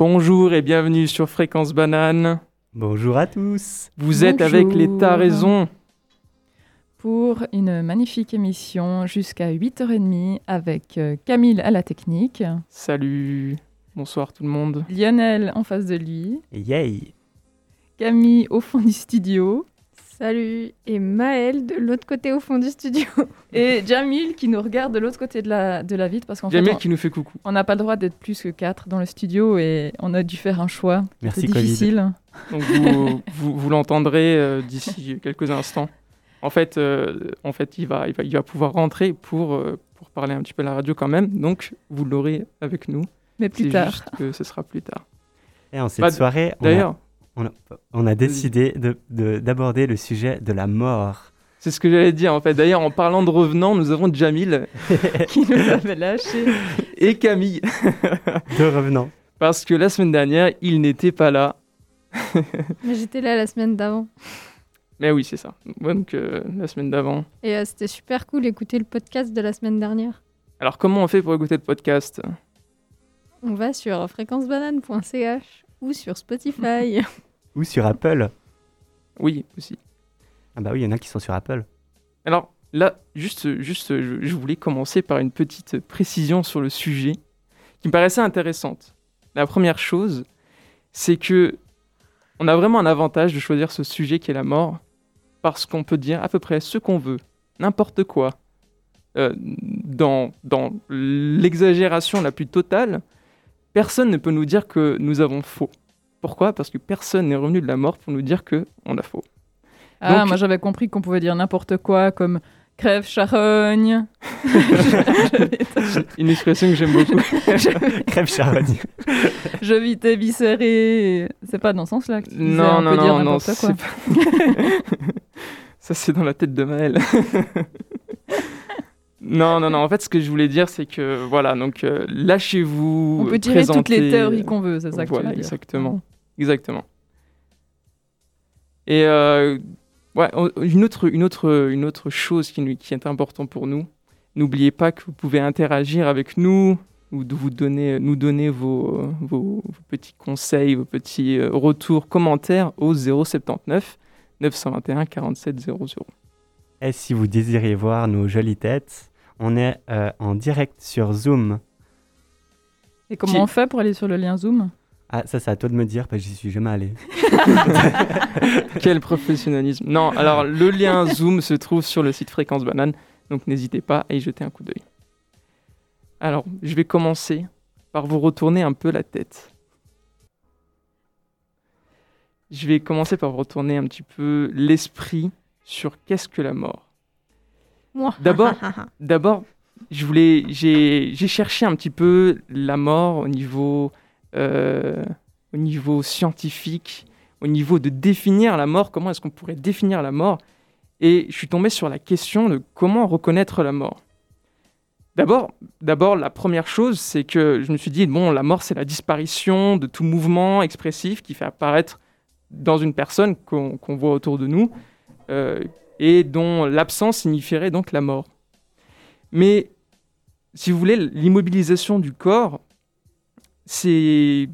Bonjour et bienvenue sur Fréquence Banane. Bonjour à tous. Vous êtes avec l'État raison. pour une magnifique émission jusqu'à 8h30 avec euh, Camille à la technique, Salut. Bonsoir tout le monde. Lionel en face de lui, Yay. Camille au fond du studio Salut Et Maëlle de l'autre côté au fond du studio. et Jamil qui nous regarde de l'autre côté de la, de la vitre parce qu'en fait Jamil on- qui nous fait coucou. on n'a pas le droit d'être plus que quatre dans le studio et on a dû faire un choix. Merci difficile. Donc vous, vous, vous l'entendrez euh, d'ici quelques instants. En fait, euh, en fait il, va, il, va, il va pouvoir rentrer pour, euh, pour parler un petit peu à la radio quand même. Donc vous l'aurez avec nous. Mais plus tard. juste que ce sera plus tard. Et en cette Bah, soirée, on a, D'ailleurs, on a- on a décidé de- de- d'aborder le sujet de la mort. c'est ce que j'allais dire en fait. D'ailleurs, en parlant de revenants, nous avons Jamil qui nous avait lâché. et Camille. De revenants. Parce que la semaine dernière, il n'était pas là. Mais j'étais là la semaine d'avant. Mais oui, c'est ça. Donc euh, la semaine d'avant. Et euh, c'était super cool d'écouter le podcast de la semaine dernière. Alors comment on fait pour écouter le podcast? On va sur fréquencebanane.ch ou sur Spotify. Ou sur Apple. Oui, aussi. Ah bah oui, il y en a qui sont sur Apple. Alors là, juste, juste je, je voulais commencer par une petite précision sur le sujet qui me paraissait intéressante. La première chose, c'est que on a vraiment un avantage de choisir ce sujet qui est la mort parce qu'on peut dire à peu près ce qu'on veut, n'importe quoi. Euh, dans dans l'exagération la plus totale, personne ne peut nous dire que nous avons faux. Pourquoi? Parce que personne n'est revenu de la mort pour nous dire que on a faux. Ah, Donc- moi j'avais compris qu'on pouvait dire n'importe quoi comme crève charogne. Une expression que j'aime beaucoup. Crève charogne. Je vis tes viscérés. C'est pas dans ce sens-là que tu disais, Non, on non, peut dire non, non, n'importe quoi. c'est pas- Ça, c'est dans la tête de Maël. non, non, non. En fait, ce que je voulais dire, c'est que, voilà, donc, euh, lâchez-vous. On peut tirer toutes les théories qu'on veut, c'est ça que tu Voilà, veux dire. exactement. Exactement. Et, euh, ouais, une autre, une autre, une autre chose qui, nous- qui est importante pour nous, n'oubliez pas que vous pouvez interagir avec nous, ou de vous donner, nous donner vos, vos, vos petits conseils, vos petits euh, retours, commentaires au 079 921 47 00. Et si vous désirez voir nos jolies têtes, on est euh, en direct sur Zoom. Et comment Qui- on fait pour aller sur le lien Zoom? Ah, ça, c'est à toi de me dire, parce que j'y suis jamais allé. Quel professionnalisme. Non, alors le lien Zoom se trouve sur le site Fréquence Banane, donc n'hésitez pas à y jeter un coup d'œil. Alors, je vais commencer par vous retourner un peu la tête. Je vais commencer par vous retourner un petit peu l'esprit sur qu'est-ce que la mort. Moi. D'abord- D'abord, je voulais, j'ai, j'ai cherché un petit peu la mort au niveau, au niveau scientifique, au niveau de définir la mort. Comment est-ce qu'on pourrait définir la mort Et je suis tombé sur la question de comment reconnaître la mort. D'abord, d'abord, la première chose, c'est que je me suis dit bon, la mort, c'est la disparition de tout mouvement expressif qui fait apparaître dans une personne qu'on, qu'on voit autour de nous. euh, et dont l'absence signifierait donc la mort. Mais si vous voulez, l'immobilisation du corps, c'est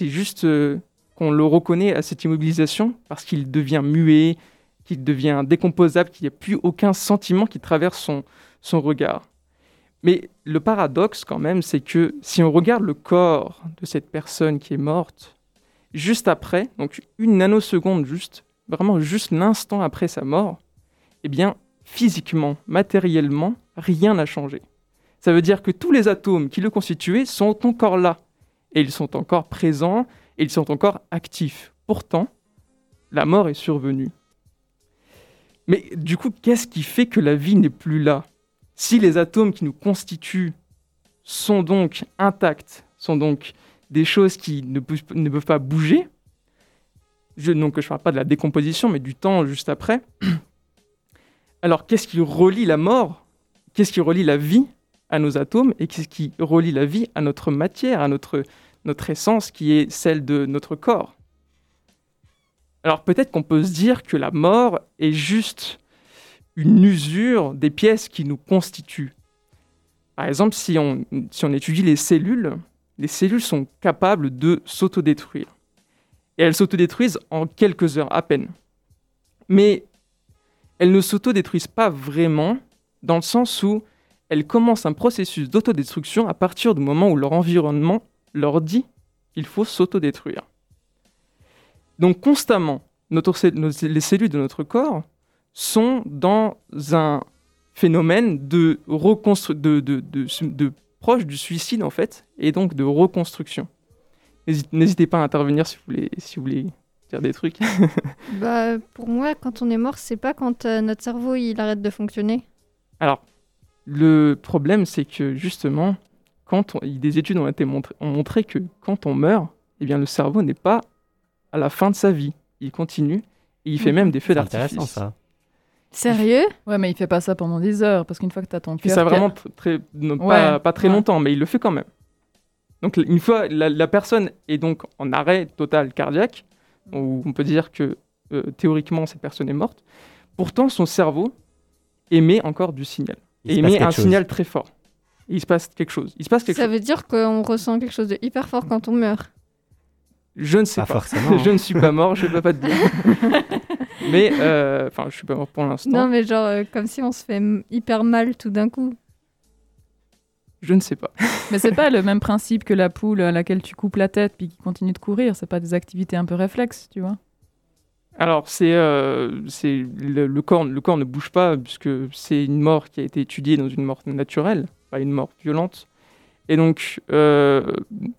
juste euh, qu'on le reconnaît à cette immobilisation parce qu'il devient muet, qu'il devient décomposable, qu'il n'y a plus aucun sentiment qui traverse son, son regard. Mais le paradoxe quand même, c'est que si on regarde le corps de cette personne qui est morte, juste après, donc une nanoseconde juste, vraiment juste l'instant après sa mort, eh bien, physiquement, matériellement, rien n'a changé. Ça veut dire que tous les atomes qui le constituaient sont encore là. Et ils sont encore présents, et ils sont encore actifs. Pourtant, la mort est survenue. Mais du coup, qu'est-ce qui fait que la vie n'est plus là? Si les atomes qui nous constituent sont donc intacts, sont donc des choses qui ne peuvent, pas bouger, je, donc je ne parle pas de la décomposition, mais du temps juste après, alors, qu'est-ce qui relie la mort? Qu'est-ce qui relie la vie? À nos atomes Et qu'est-ce qui relie la vie à notre matière, à notre, notre essence qui est celle de notre corps Alors, peut-être qu'on peut se dire que la mort est juste une usure des pièces qui nous constituent. Par exemple, si on, si on étudie les cellules, les cellules sont capables de s'autodétruire. Et elles s'autodétruisent en quelques heures à peine. Mais elles ne s'autodétruisent pas vraiment dans le sens où elles commencent un processus d'autodestruction à partir du moment où leur environnement leur dit qu'il faut s'autodétruire. Donc constamment, les cellules de notre corps sont dans un phénomène de, de, de, proche du suicide en fait, et donc de reconstruction. N'hésitez pas à intervenir si vous voulez, si vous voulez dire des trucs. bah, pour moi, quand on est mort, c'est pas quand euh, notre cerveau il arrête de fonctionner. Alors, le problème, c'est que justement, quand des études ont, été montré, ont montré que quand on meurt, eh bien, le cerveau n'est pas à la fin de sa vie. Il continue et il fait même des feux d'artifice. ça. Sérieux? Ouais, mais il fait pas ça pendant des heures, parce qu'une fois que tu as ton cœur... Il fait ça vraiment très, pas, très longtemps, mais il le fait quand même. Donc une fois, la, personne est donc en arrêt total cardiaque, où on peut dire que euh, théoriquement cette personne est morte, pourtant son cerveau émet encore du signal. Il et émet un signal très fort. il se passe quelque chose. Il se passe quelque ça veut dire qu'on ressent quelque chose de hyper fort quand on meurt je ne sais pas. je ne suis pas mort, je ne peux pas te dire. mais, euh, enfin, je suis pas mort pour l'instant. Non, mais genre, euh, comme si on se fait hyper mal tout d'un coup. Je ne sais pas. mais c'est pas le même principe que la poule à laquelle tu coupes la tête puis qui continue de courir. C'est pas des activités un peu réflexes, tu vois alors, c'est euh, le, corps, ne bouge pas puisque c'est une mort qui a été étudiée dans une mort naturelle, pas une mort violente. Et donc, euh,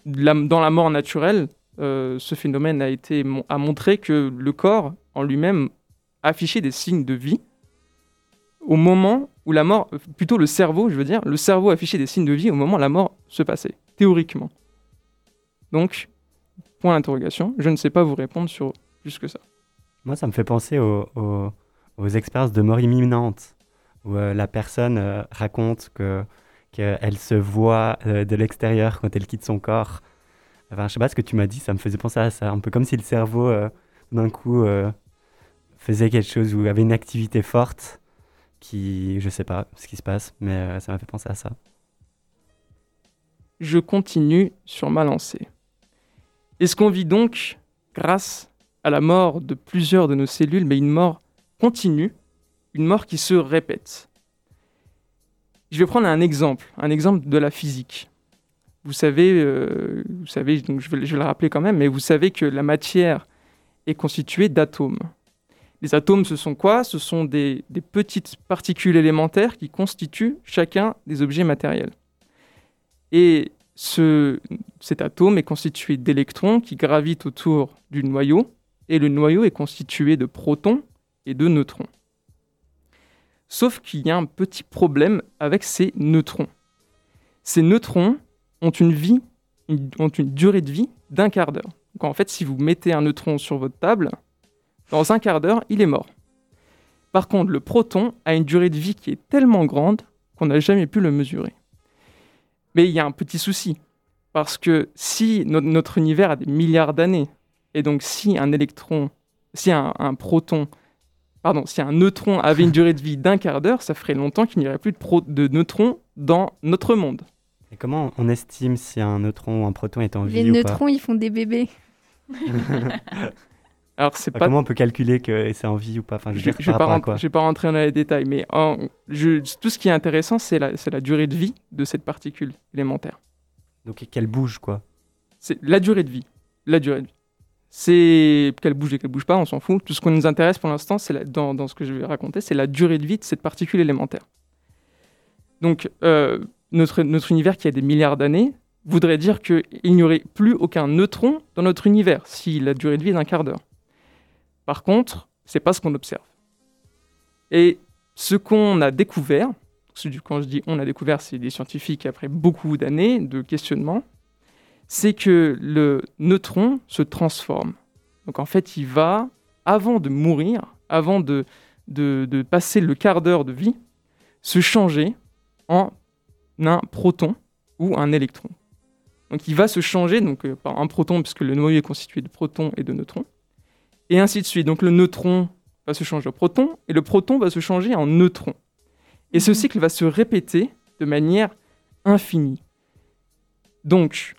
dans la mort naturelle, euh, ce phénomène a montré que le corps en lui-même affichait des signes de vie au moment où la mort, plutôt le cerveau, je veux dire, le cerveau affichait des signes de vie au moment où la mort se passait, théoriquement. Donc, point d'interrogation, je ne sais pas vous répondre sur plus que ça. Moi, ça me fait penser aux, aux, expériences de mort imminente, où euh, la personne euh, raconte que qu'elle se voit de l'extérieur quand elle quitte son corps Enfin, je sais pas ce que tu m'as dit, ça me faisait penser à ça. Un peu comme si le cerveau, euh, d'un coup, euh, faisait quelque chose ou avait une activité forte qui, je sais pas ce qui se passe, mais euh, ça m'a fait penser à ça. Je continue sur ma lancée. Est-ce qu'on vit donc grâce à la mort de plusieurs de nos cellules, mais une mort continue, une mort qui se répète Je vais prendre un exemple, un exemple de la physique. Vous savez, euh, vous savez donc je vais, le rappeler quand même, mais vous savez que la matière est constituée d'atomes. Les atomes, ce sont quoi? Ce sont des, petites particules élémentaires qui constituent chacun des objets matériels. Et ce, cet atome est constitué d'électrons qui gravitent autour du noyau, et le noyau est constitué de protons et de neutrons. Sauf qu'il y a un petit problème avec ces neutrons. Ces neutrons ont une durée de vie d'un quart d'heure. Donc en fait, si vous mettez un neutron sur votre table, dans un quart d'heure, il est mort. Par contre, le proton a une durée de vie qui est tellement grande qu'on n'a jamais pu le mesurer. Mais il y a un petit souci, parce que si notre univers a des milliards d'années, et donc si un électron, si un, proton, pardon, si un neutron avait une durée de vie d'un quart d'heure, ça ferait longtemps qu'il n'y aurait plus de, de neutrons dans notre monde. Et comment on estime si un neutron ou un proton est en vie Les neutrons, ils font des bébés. Alors, c'est pas... Comment on peut calculer que c'est en vie ou pas enfin, Je ne vais, pas rentrer dans les détails, mais tout ce qui est intéressant, c'est la, la, durée de vie de cette particule élémentaire. Donc qu'elle bouge, quoi C'est la durée de vie. La durée de vie. C'est qu'elle bouge et qu'elle bouge pas, on s'en fout. Tout ce qui nous intéresse pour l'instant, c'est dans, ce que je vais raconter, c'est la durée de vie de cette particule élémentaire. Donc, euh, notre, notre univers qui a des milliards d'années voudrait dire qu'il n'y aurait plus aucun neutron dans notre univers si la durée de vie est d'un quart d'heure. Par contre, c'est pas ce qu'on observe. Et ce qu'on a découvert, quand je dis on a découvert, c'est des scientifiques après beaucoup d'années de questionnement, c'est que le neutron se transforme. Donc en fait, il va, avant de mourir, avant de, de, de passer le quart d'heure de vie, se changer en un proton ou un électron. Donc il va se changer donc, euh, par un proton, puisque le noyau est constitué de protons et de neutrons, et ainsi de suite. Donc le neutron va se changer en proton, et le proton va se changer en neutron. Et ce mhm. cycle va se répéter de manière infinie. Donc,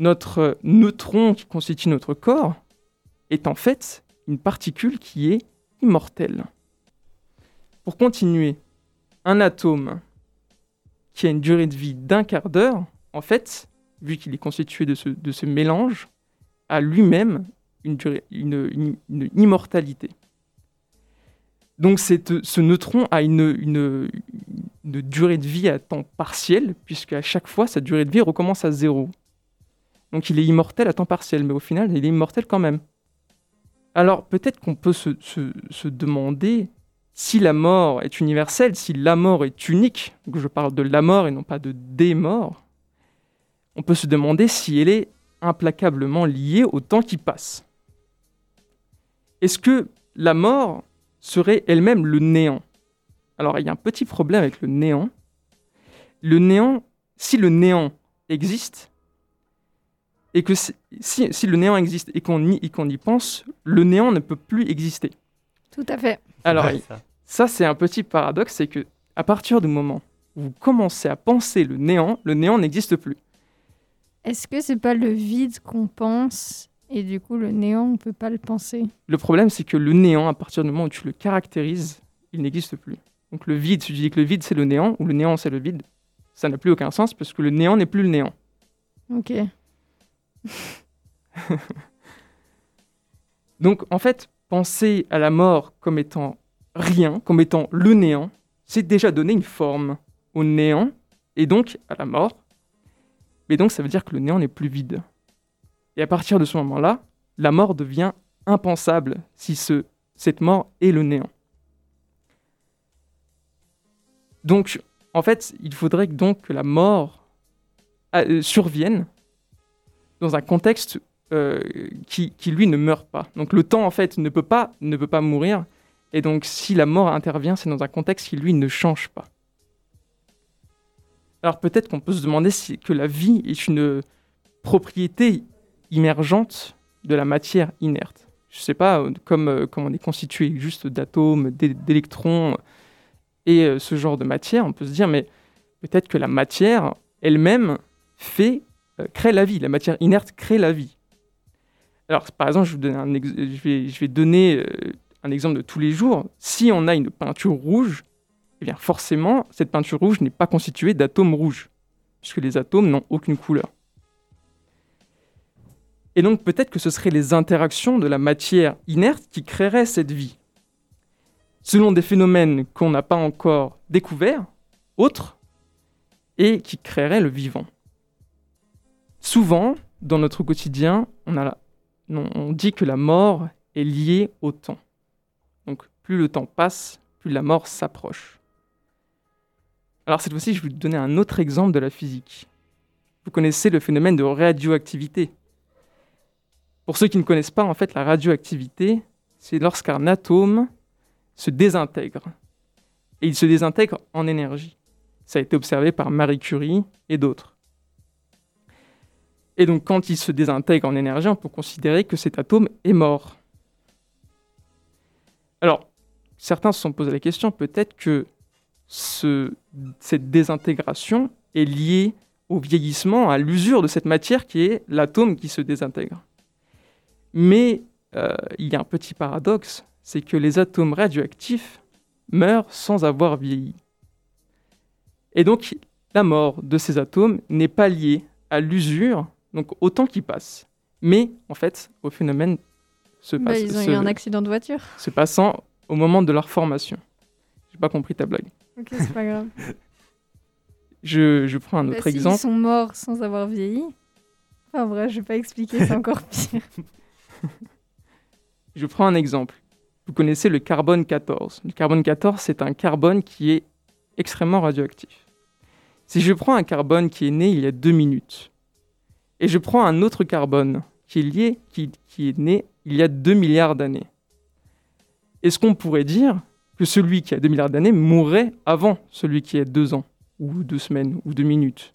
notre neutron qui constitue notre corps est en fait une particule qui est immortelle. Pour continuer, un atome qui a une durée de vie d'un quart d'heure, en fait, vu qu'il est constitué de ce, mélange, a lui-même une, immortalité. Donc ce neutron a une, durée de vie à temps partiel, puisque à chaque fois, sa durée de vie recommence à zéro. Donc il est immortel à temps partiel, mais au final, il est immortel quand même. Alors peut-être qu'on peut se, demander si la mort est universelle, si la mort est unique, que je parle de la mort et non pas de des morts, on peut se demander si elle est implacablement liée au temps qui passe. Est-ce que la mort serait elle-même le néant? Alors il y a un petit problème avec le néant. Le néant, si le néant existe, et que si, si, le néant existe et qu'on y, y, pense, le néant ne peut plus exister. Tout à fait. Alors, ça, ça c'est un petit paradoxe, c'est que à partir du moment où vous commencez à penser le néant, le néant n'existe plus. Est-ce que c'est pas le vide qu'on pense et du coup le néant on peut pas le penser? Le problème c'est que le néant, à partir du moment où tu le caractérises, il n'existe plus. Donc le vide, si tu dis que le vide c'est le néant ou le néant c'est le vide, ça n'a plus aucun sens parce que le néant n'est plus le néant. Ok. Donc en fait, penser à la mort comme étant rien, comme étant le néant, c'est déjà donner une forme au néant et donc à la mort mais donc ça veut dire que le néant n'est plus vide. Et à partir de ce moment-là, la mort devient impensable si ce, cette mort est le néant. Donc, en fait, il faudrait donc que la mort euh, survienne dans un contexte euh, qui, lui, ne meurt pas. Donc le temps, en fait, ne peut pas, ne peut pas mourir. Et donc, si la mort intervient, c'est dans un contexte qui, lui, ne change pas. Alors peut-être qu'on peut se demander si que la vie est une propriété émergente de la matière inerte. Je ne sais pas, euh, comme, euh, comme on est constitué juste d'atomes, d'électrons et ce genre de matière, on peut se dire, mais peut-être que la matière elle-même fait, crée la vie. La matière inerte crée la vie. Alors, par exemple, je, vais, donner un exemple de tous les jours. Si on a une peinture rouge, eh bien forcément, cette peinture rouge n'est pas constituée d'atomes rouges, puisque les atomes n'ont aucune couleur. Et donc peut-être que ce seraient les interactions de la matière inerte qui créeraient cette vie, selon des phénomènes qu'on n'a pas encore découverts, autres, et qui créeraient le vivant. Souvent, dans notre quotidien, on, dit que la mort est liée au temps. Donc plus le temps passe, plus la mort s'approche. Alors cette fois-ci, je vais vous donner un autre exemple de la physique. Vous connaissez le phénomène de radioactivité. Pour ceux qui ne connaissent pas, en fait, la radioactivité, c'est lorsqu'un atome se désintègre. Et il se désintègre en énergie. Ça a été observé par Marie Curie et d'autres. Et donc quand il se désintègre en énergie, on peut considérer que cet atome est mort. Alors, certains se sont posé la question, peut-être que cette désintégration est liée au vieillissement, à l'usure de cette matière qui est l'atome qui se désintègre. Mais euh, il y a un petit paradoxe, c'est que les atomes radioactifs meurent sans avoir vieilli. Et donc la mort de ces atomes n'est pas liée à l'usure, donc au temps qui passe, mais en fait au phénomène se bah, Ils ont eu un accident de voiture. Se passant au moment de leur formation. J'ai pas compris ta blague. Ok, c'est pas grave. je, je, prends un bah, autre exemple. Ils sont morts sans avoir vieilli. Enfin, vrai, je vais pas expliquer, c'est encore pire. je prends un exemple. Vous connaissez le carbone 14. Le carbone 14, c'est un carbone qui est extrêmement radioactif. Si je prends un carbone qui est né il y a deux minutes, et je prends un autre carbone qui est, lié, qui, est né il y a 2 milliards d'années, est-ce qu'on pourrait dire que celui qui a 2 milliards d'années mourrait avant celui qui a 2 ans, ou 2 semaines, ou 2 minutes?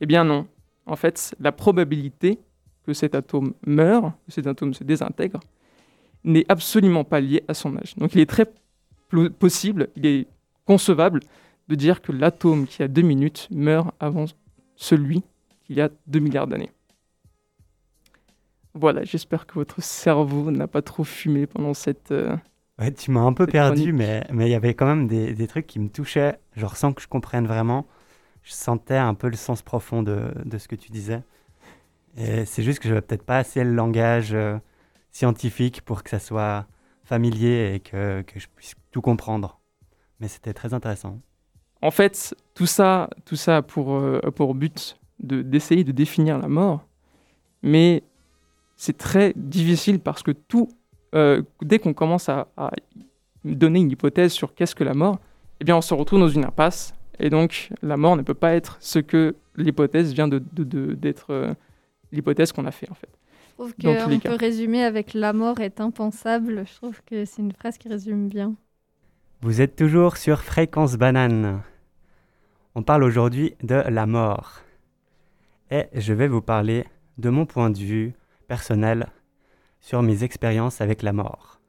Eh bien non. En fait, la probabilité que cet atome meure, que cet atome se désintègre, n'est absolument pas liée à son âge. Donc il est très possible, il est concevable de dire que l'atome qui a 2 minutes meurt avant celui qui a 2 milliards d'années. Voilà, j'espère que votre cerveau n'a pas trop fumé pendant cette. euh, Ouais, tu m'as un peu perdu, chronique. mais mais il y avait quand même des, des trucs qui me touchaient, genre sans que je comprenne vraiment. Je sentais un peu le sens profond de, de ce que tu disais. Et c'est juste que je n'avais peut-être pas assez le langage euh, scientifique pour que ça soit familier et que, que je puisse tout comprendre. Mais c'était très intéressant. En fait, tout ça, tout ça a pour, euh, pour but d'essayer de définir la mort, mais c'est très difficile parce que tout, euh, dès qu'on commence à, à donner une hypothèse sur qu'est-ce que la mort, eh bien on se retrouve dans une impasse, et donc la mort ne peut pas être ce que l'hypothèse vient de, de- de- d'être euh, l'hypothèse qu'on a fait en fait. Je trouve Dans tous les qu'on cas. peut résumer avec la mort est impensable. Je trouve que c'est une phrase qui résume bien. Vous êtes toujours sur Fréquence Banane. On parle aujourd'hui de la mort. Et je vais vous parler de mon point de vue personnel sur mes expériences avec la mort.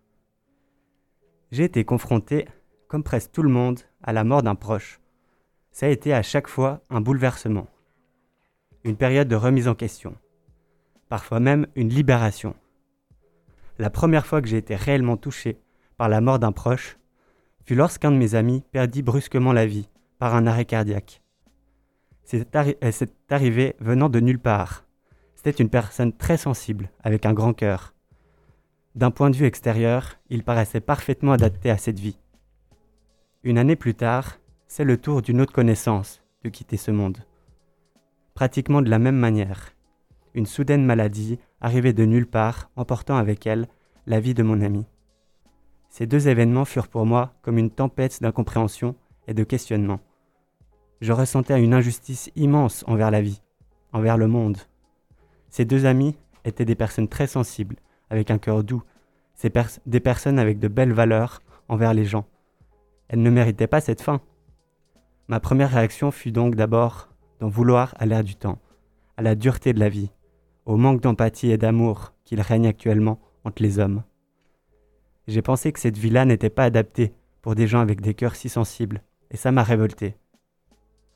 J'ai été confronté, comme presque tout le monde, à la mort d'un proche. Ça a été à chaque fois un bouleversement, une période de remise en question, parfois même une libération. La première fois que j'ai été réellement touché par la mort d'un proche, fut lorsqu'un de mes amis perdit brusquement la vie par un arrêt cardiaque. C'est arri- euh, c'est arrivé venant de nulle part. C'était une personne très sensible, avec un grand cœur. D'un point de vue extérieur, il paraissait parfaitement adapté à cette vie. Une année plus tard, c'est le tour d'une autre connaissance de quitter ce monde. Pratiquement de la même manière, une soudaine maladie arrivait de nulle part, emportant avec elle la vie de mon ami. Ces deux événements furent pour moi comme une tempête d'incompréhension et de questionnement. Je ressentais une injustice immense envers la vie, envers le monde. Ces deux amis étaient des personnes très sensibles, avec un cœur doux, des personnes avec de belles valeurs envers les gens. Elles ne méritaient pas cette fin. Ma première réaction fut donc d'abord d'en vouloir à l'air du temps, à la dureté de la vie, au manque d'empathie et d'amour qu'il règne actuellement entre les hommes. J'ai pensé que cette vie-là n'était pas adaptée pour des gens avec des cœurs si sensibles, et ça m'a révolté.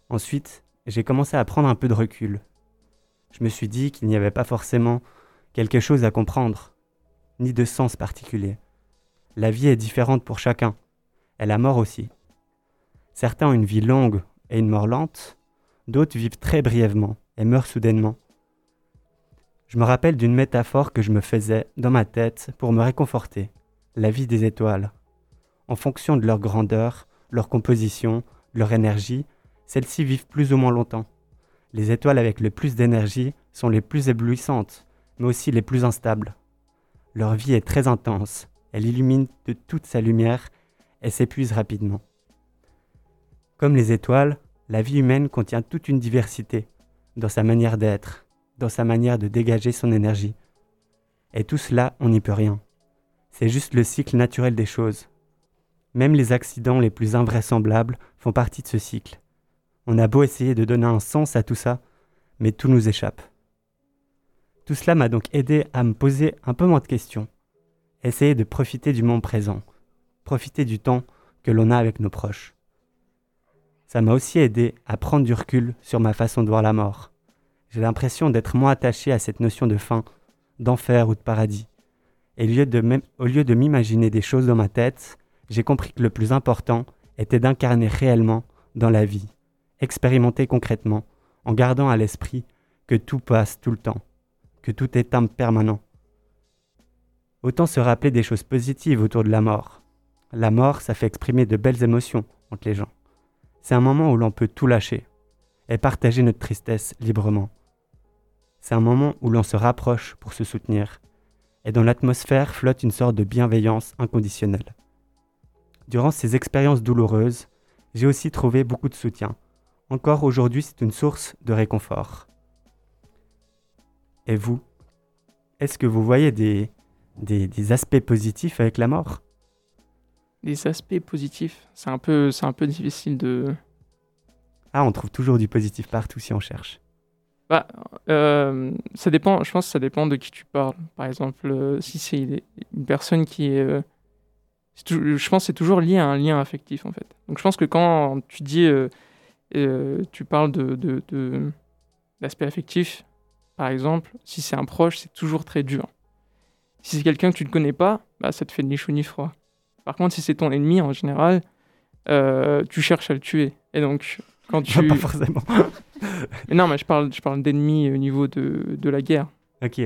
Ensuite, j'ai commencé à prendre un peu de recul. Je me suis dit qu'il n'y avait pas forcément quelque chose à comprendre, ni de sens particulier. La vie est différente pour chacun, et la mort aussi. Certains ont une vie longue et une mort lente, d'autres vivent très brièvement et meurent soudainement. Je me rappelle d'une métaphore que je me faisais dans ma tête pour me réconforter la vie des étoiles. En fonction de leur grandeur, leur composition, leur énergie, celles-ci vivent plus ou moins longtemps. Les étoiles avec le plus d'énergie sont les plus éblouissantes, mais aussi les plus instables. Leur vie est très intense, elle illumine de toute sa lumière et s'épuise rapidement. Comme les étoiles, la vie humaine contient toute une diversité dans sa manière d'être, dans sa manière de dégager son énergie. Et tout cela, on n'y peut rien. C'est juste le cycle naturel des choses. Même les accidents les plus invraisemblables font partie de ce cycle. On a beau essayer de donner un sens à tout ça, mais tout nous échappe. Tout cela m'a donc aidé à me poser un peu moins de questions, essayer de profiter du moment présent, profiter du temps que l'on a avec nos proches. Ça m'a aussi aidé à prendre du recul sur ma façon de voir la mort. J'ai l'impression d'être moins attaché à cette notion de fin, d'enfer ou de paradis. Et au lieu de m'im- au lieu de m'imaginer des choses dans ma tête, j'ai compris que le plus important était d'incarner réellement dans la vie, expérimenter concrètement, en gardant à l'esprit que tout passe tout le temps, que tout est impermanent. Autant se rappeler des choses positives autour de la mort. La mort, ça fait exprimer de belles émotions entre les gens. C'est un moment où l'on peut tout lâcher et partager notre tristesse librement. C'est un moment où l'on se rapproche pour se soutenir et dans l'atmosphère flotte une sorte de bienveillance inconditionnelle. Durant ces expériences douloureuses, j'ai aussi trouvé beaucoup de soutien. Encore aujourd'hui, c'est une source de réconfort. Et vous Est-ce que vous voyez des, des, des aspects positifs avec la mort? Des aspects positifs, c'est un peu, un peu difficile de. Ah, on trouve toujours du positif partout si on cherche. Bah, euh, ça dépend. Je pense que ça dépend de qui tu parles. Par exemple, euh, si c'est une personne qui est, euh, je pense que c'est toujours lié à un lien affectif en fait. Donc je pense que quand tu dis, euh, euh, tu parles de, de, de- d'aspect affectif, par exemple, si c'est un proche, c'est toujours très dur. Si c'est quelqu'un que tu ne connais pas, bah, ça te fait ni chaud ni froid. Par contre, si c'est ton ennemi, en général, euh, tu cherches à le tuer. Et donc, quand tu... Pas forcément. Mais non, mais je parle, je parle d'ennemis au niveau de, de la guerre. ok.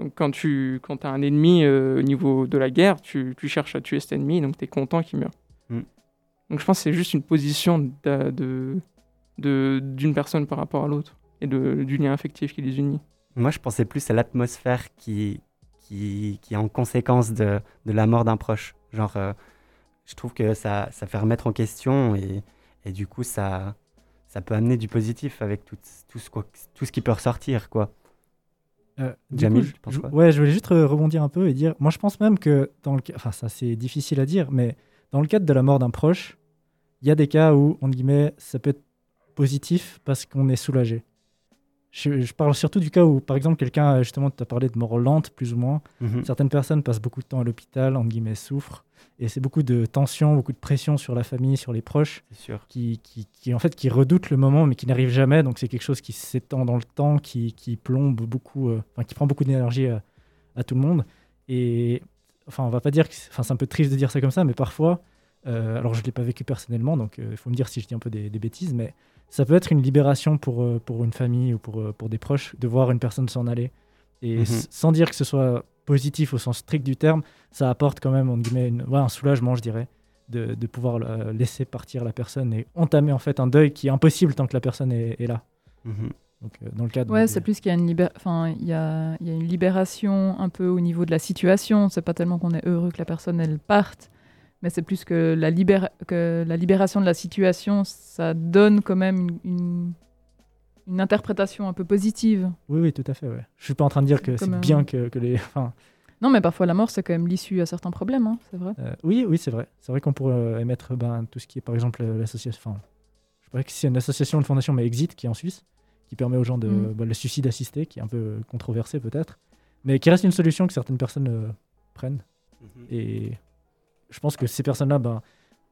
Donc quand tu quand as un ennemi euh, au niveau de la guerre, tu, tu cherches à tuer cet ennemi, donc tu es content qu'il meure. Mm. Donc je pense que c'est juste une position de- d'une personne par rapport à l'autre et de, du lien affectif qui les unit. Moi, je pensais plus à l'atmosphère qui, qui, qui est en conséquence de, de la mort d'un proche. Genre, euh, je trouve que ça, ça fait remettre en question et, et du coup, ça, ça peut amener du positif avec tout, tout, ce, quoi- tout ce qui peut ressortir, quoi. Euh, Jamil, coup, je- tu penses je- quoi? ouais, je voulais juste re- rebondir un peu et dire, moi je pense même que dans le cas, enfin ça c'est difficile à dire, mais dans le cadre de la mort d'un proche, il y a des cas où, entre guillemets, ça peut être positif parce qu'on est soulagé. Je, je parle surtout du cas où, par exemple, quelqu'un, justement, tu as parlé de mort lente, plus ou moins. Mhm. Certaines personnes passent beaucoup de temps à l'hôpital, entre guillemets, souffrent. Et c'est beaucoup de tension, beaucoup de pression sur la famille, sur les proches sûr. qui, qui, qui, en fait qui redoutent le moment mais qui n'arrive jamais donc c'est quelque chose qui s'étend dans le temps qui, qui plombe beaucoup euh, enfin qui prend beaucoup d'énergie à, à tout le monde et enfin on va pas dire que c'est- enfin c'est un peu triste de dire ça comme ça mais parfois euh, alors je l'ai pas vécu personnellement donc euh, il faut me dire si je dis un peu des, des bêtises mais ça peut être une libération pour, euh, pour une famille ou pour, euh, pour des proches de voir une personne s'en aller et Mhm. s- sans dire que ce soit positif au sens strict du terme ça apporte quand même entre guillemets une- ouais, un soulagement je dirais de, de pouvoir euh, laisser partir la personne et entamer en fait un deuil qui est impossible tant que la personne est, est là. Mhm. Donc euh, dans le cadre. Ouais, c'est plus qu'il y a une libé- enfin il y a, il y a une libération un peu au niveau de la situation. C'est pas tellement qu'on est heureux que la personne elle parte, mais c'est plus que la que la libération de la situation, ça donne quand même une, une, une interprétation un peu positive. Oui, oui, tout à fait. Ouais. Je suis pas en train de dire que c'est un- bien que, que les. Enfin, Non, mais parfois la mort c'est quand même l'issue à certains problèmes, hein, c'est vrai. euh, oui, oui, c'est vrai. C'est vrai qu'on pourrait euh, émettre ben, tout ce qui est par exemple euh, l'association. Enfin, je pas si c'est une association, une fondation, mais Exit qui est en Suisse, qui permet aux gens de Mm. bah, le suicide assisté, qui est un peu controversé peut-être, mais qui reste une solution que certaines personnes euh, prennent. Et je pense que ces personnes-là, ben,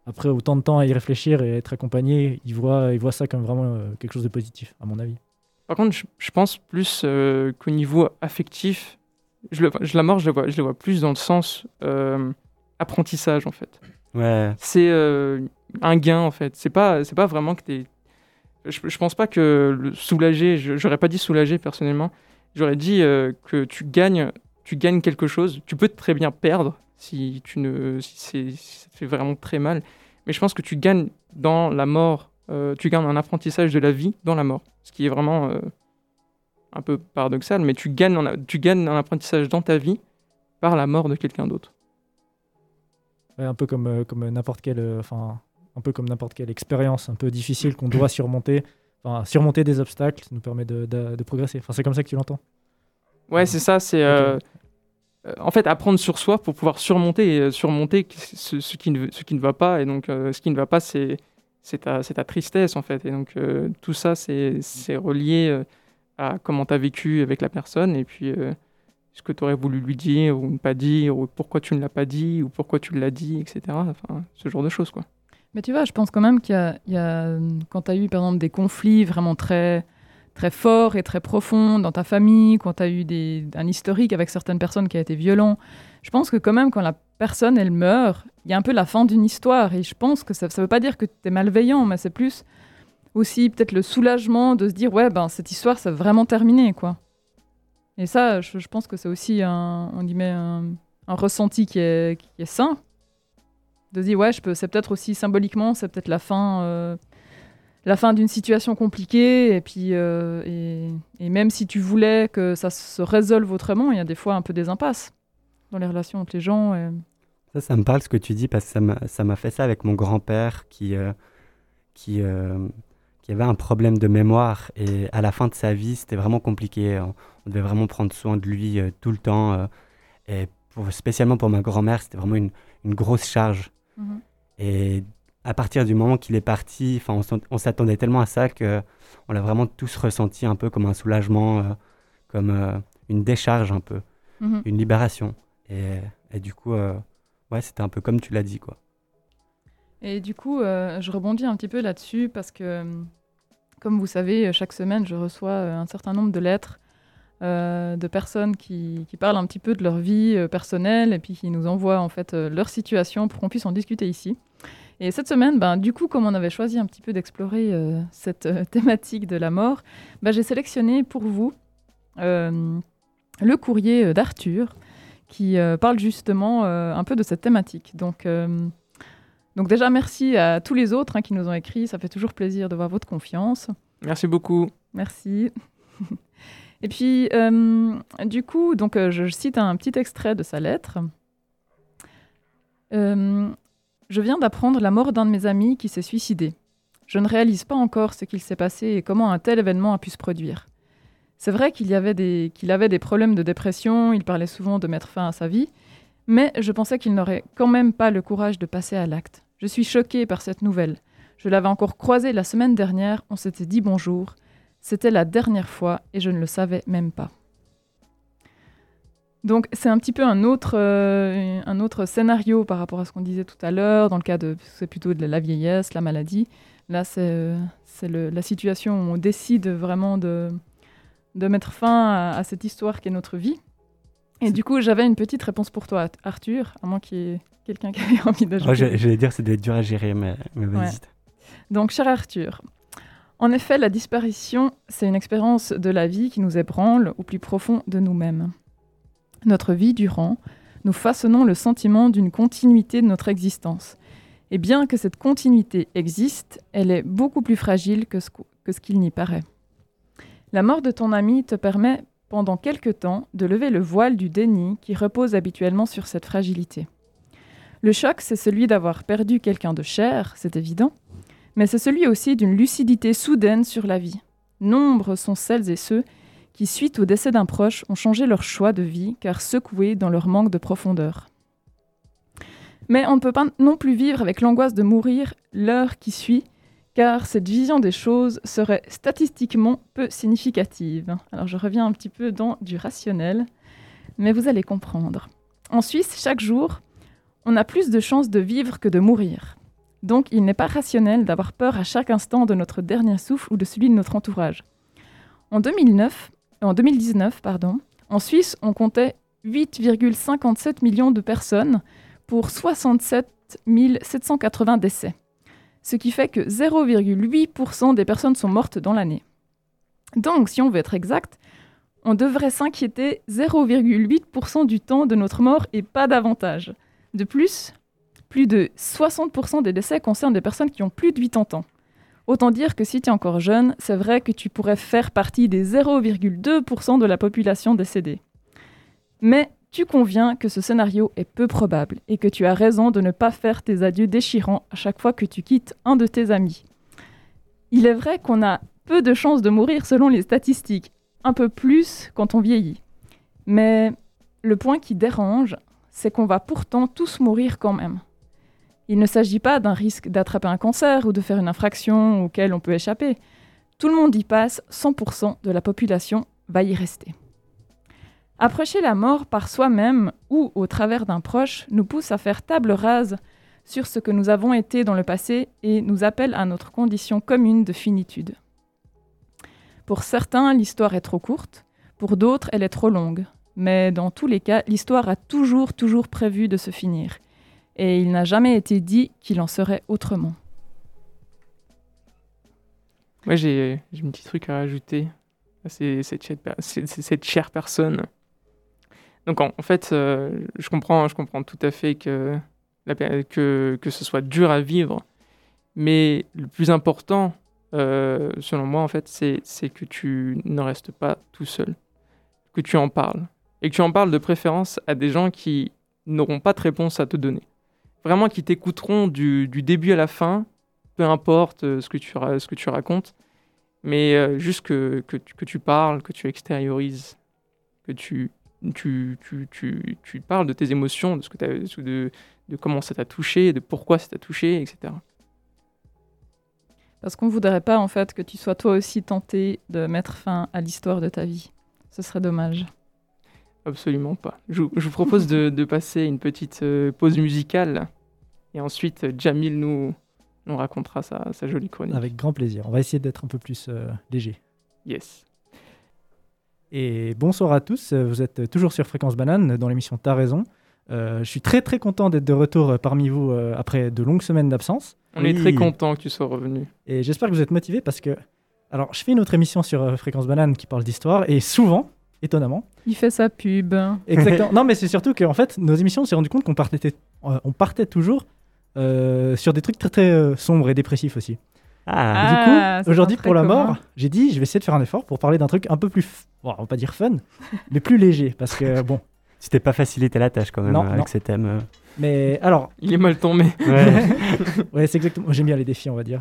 après autant de temps à y réfléchir et à être accompagnées, ils voient, ils voient ça comme vraiment euh, quelque chose de positif, à mon avis. Par contre, je, je pense plus euh, qu'au niveau affectif, je le, je, la mort, je le vois, je le vois plus dans le sens euh, apprentissage en fait. Ouais. c'est euh, un gain en fait. C'est pas, c'est pas vraiment que t'es. Je, je pense pas que le soulager, je- j'aurais pas dit soulager personnellement. J'aurais dit euh, que tu gagnes, tu gagnes quelque chose. Tu peux très bien perdre si tu ne, si, c'est- si ça te fait vraiment très mal. Mais je pense que tu gagnes dans la mort. euh, tu gagnes un apprentissage de la vie dans la mort, ce qui est vraiment euh, un peu paradoxal. Mais tu gagnes, en tu gagnes un apprentissage dans ta vie par la mort de quelqu'un d'autre. Ouais, un peu comme, euh, comme n'importe quelle, enfin, un peu comme n'importe quelle expérience un peu difficile qu'on doit surmonter. Enfin, surmonter des obstacles ça nous permet de, de- de progresser. Enfin, c'est comme ça que tu l'entends. Ouais, c'est ça, c'est euh, en fait apprendre sur soi pour pouvoir surmonter, euh, surmonter ce, qui ne, va pas. Et donc, euh, ce qui ne va pas, c'est ta, tristesse, en fait. Et donc, euh, tout ça, c'est relié euh, à comment tu as vécu avec la personne et puis euh, ce que tu aurais voulu lui dire ou ne pas dire, ou pourquoi tu ne l'as pas dit, ou pourquoi tu l'as dit, etc. Ce genre de choses, quoi. Mais tu vois, je pense quand même qu'il y y a- quand tu as eu par exemple des conflits vraiment très, très forts et très profonds dans ta famille, quand tu as eu des, un historique avec certaines personnes qui a été violent, je pense que quand même quand la personne elle meurt, il y a un peu la fin d'une histoire. Et je pense que ça ne veut pas dire que tu es malveillant, mais c'est plus aussi peut-être le soulagement de se dire ouais ben cette histoire c'est vraiment terminé quoi. Et ça, je, pense que c'est aussi un, on dit, un, ressenti qui est, qui est sain. De se dire ouais c'est peut-être aussi symboliquement c'est peut-être la fin euh, la fin d'une situation compliquée et puis euh, et, et même si tu voulais que ça se résolve autrement il y a des fois un peu des impasses dans les relations entre les gens et- Ça, ça me parle ce que tu dis parce que ça m'a, fait ça avec mon grand-père qui, euh, qui, euh, qui avait un problème de mémoire et à la fin de sa vie, c'était vraiment compliqué. On, on devait vraiment prendre soin de lui tout le temps. et pour, spécialement pour ma grand-mère, c'était vraiment une, une grosse charge. Et à partir du moment qu'il est parti, enfin, on, s'attendait tellement à ça que on l'a vraiment tous ressenti un peu comme un soulagement, euh, comme euh, une décharge un peu, Mhm. une libération. Et, et du coup, euh, ouais, c'était un peu comme tu l'as dit, quoi. Et du coup, je rebondis un petit peu là-dessus parce que, comme vous savez, chaque semaine, je reçois un certain nombre de lettres de personnes qui, qui parlent un petit peu de leur vie personnelle et puis qui nous envoient en fait leur situation pour qu'on puisse en discuter ici. Et cette semaine, ben, du coup, comme on avait choisi un petit peu d'explorer euh, cette euh, thématique de la mort, ben, j'ai sélectionné pour vous euh, le courrier d'Arthur qui euh, parle justement un peu de cette thématique. Donc, donc déjà, merci à tous les autres hein, qui nous ont écrit. Ça fait toujours plaisir de voir votre confiance. Merci beaucoup. Merci. Et puis, du coup, donc, je cite un petit extrait de sa lettre. Euh, je viens d'apprendre la mort d'un de mes amis qui s'est suicidé. Je ne réalise pas encore ce qu'il s'est passé et comment un tel événement a pu se produire. C'est vrai qu'il avait des, qu'il avait des problèmes de dépression, il parlait souvent de mettre fin à sa vie, mais je pensais qu'il n'aurait quand même pas le courage de passer à l'acte. Je suis choquée par cette nouvelle. Je l'avais encore croisé la semaine dernière, on s'était dit bonjour. C'était la dernière fois et je ne le savais même pas. Donc c'est un petit peu un autre, euh, un autre scénario par rapport à ce qu'on disait tout à l'heure, dans le cas de c'est plutôt de la vieillesse, la maladie. Là c'est euh, la situation où on décide vraiment de, de mettre fin à, à cette histoire qui est notre vie. Et du coup j'avais une petite réponse pour toi Arthur, à moins qu'il y ait quelqu'un qui avait envie d'ajouter. Oh, je- J'allais dire, c'est doit être dur à gérer, mais, mais vas-y. Ouais. Donc, cher Arthur, en effet, la disparition, c'est une expérience de la vie qui nous ébranle au plus profond de nous-mêmes. Notre vie durant, nous façonnons le sentiment d'une continuité de notre existence. Et bien que cette continuité existe, elle est beaucoup plus fragile que ce, qu'il n'y paraît. La mort de ton ami te permet, pendant quelque temps, de lever le voile du déni qui repose habituellement sur cette fragilité. Le choc, c'est celui d'avoir perdu quelqu'un de cher, c'est évident, mais c'est celui aussi d'une lucidité soudaine sur la vie. Nombreux sont celles et ceux qui, suite au décès d'un proche, ont changé leur choix de vie car secoués dans leur manque de profondeur. Mais on ne peut pas non plus vivre avec l'angoisse de mourir l'heure qui suit, car cette vision des choses serait statistiquement peu significative. Alors je reviens un petit peu dans du rationnel, mais vous allez comprendre. En Suisse, chaque jour, on a plus de chances de vivre que de mourir. Donc il n'est pas rationnel d'avoir peur à chaque instant de notre dernier souffle ou de celui de notre entourage. En 2009, en 2019, pardon, en Suisse, on comptait 8,57 millions de personnes pour 67 780 décès. Ce qui fait que 0,8% des personnes sont mortes dans l'année. Donc, si on veut être exact, on devrait s'inquiéter 0,8% du temps de notre mort et pas davantage. De plus, plus de 60% des décès concernent des personnes qui ont plus de 80 ans. Autant dire que si tu es encore jeune, c'est vrai que tu pourrais faire partie des 0,2% de la population décédée. Mais tu conviens que ce scénario est peu probable et que tu as raison de ne pas faire tes adieux déchirants à chaque fois que tu quittes un de tes amis. Il est vrai qu'on a peu de chances de mourir selon les statistiques, un peu plus quand on vieillit. Mais le point qui dérange, c'est qu'on va pourtant tous mourir quand même. Il ne s'agit pas d'un risque d'attraper un cancer ou de faire une infraction auquel on peut échapper. Tout le monde y passe, 100% de la population va y rester. Approcher la mort par soi-même ou au travers d'un proche nous pousse à faire table rase sur ce que nous avons été dans le passé et nous appelle à notre condition commune de finitude. Pour certains, l'histoire est trop courte, pour d'autres, elle est trop longue. Mais dans tous les cas, l'histoire a toujours, toujours prévu de se finir. Et il n'a jamais été dit qu'il en serait autrement. Moi, j'ai un petit truc à rajouter à cette, cette chère personne. Donc, en, fait, euh, je, comprends, je comprends tout à fait que, que, que ce soit dur à vivre. Mais le plus important, euh, selon moi, en fait, c'est que tu ne restes pas tout seul. Que tu en parles. Et que tu en parles de préférence à des gens qui n'auront pas de réponse à te donner. Vraiment, qui t'écouteront du, début à la fin, peu importe euh, ce que tu, racontes, mais euh, juste que, que, tu, parles, que tu extériorises, que tu, parles de tes émotions, de, ce que de comment ça t'a touché, de pourquoi ça t'a touché, etc. Parce qu'on ne voudrait pas en fait que tu sois toi aussi tenté de mettre fin à l'histoire de ta vie. Ce serait dommage. Absolument pas. Je, vous- je vous propose de, de passer une petite euh, pause musicale, et ensuite euh, Jamil nous, nous racontera sa, sa jolie chronique. Avec grand plaisir. On va essayer d'être un peu plus euh, léger. Yes. Et bonsoir à tous, vous êtes toujours sur Fréquence Banane dans l'émission T'as raison. Euh, je suis très très content d'être de retour parmi vous après de longues semaines d'absence. On est très content que tu sois revenu. Et j'espère que vous êtes motivés parce que, alors, je fais une autre émission sur Fréquence Banane qui parle d'histoire et souvent, étonnamment, il fait sa pub. Exactement. non, mais c'est surtout qu'en fait, nos émissions, on s'est rendu compte qu'on partait, on partait toujours sur des trucs très très sombres et dépressifs aussi. Ah, du coup, ah, aujourd'hui pour la mort, j'ai dit, je vais essayer de faire un effort pour parler d'un truc un peu plus, bon, on va pas dire fun, mais plus léger, parce que bon, t'es pas facilité la tâche quand même avec ces thèmes. Euh. Mais alors. Il est mal tombé. Ouais, c'est exactement. J'aime bien les défis, on va dire.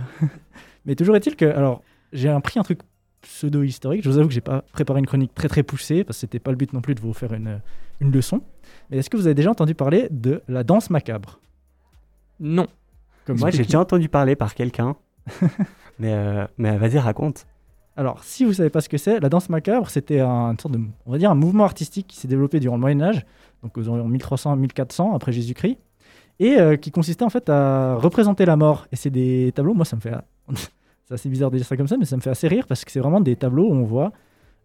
Mais toujours est-il que. Alors, j'ai pris un truc pseudo-historique. Je vous avoue que j'ai pas préparé une chronique très très poussée parce que c'était pas le but non plus de vous faire une, une leçon. Mais est-ce que vous avez déjà entendu parler de la danse macabre? Non. Comme Moi, j'ai déjà entendu parler par quelqu'un. mais euh, mais vas-y, raconte. Alors, si vous ne savez pas ce que c'est, la danse macabre, c'était un sorte de, on va dire, un mouvement artistique qui s'est développé durant le Moyen Âge, donc aux environs 1300-1400 après Jésus-Christ, et euh, qui consistait en fait à représenter la mort. Et c'est des tableaux, moi ça me fait, c'est assez bizarre de dire ça comme ça, mais ça me fait assez rire parce que c'est vraiment des tableaux où on voit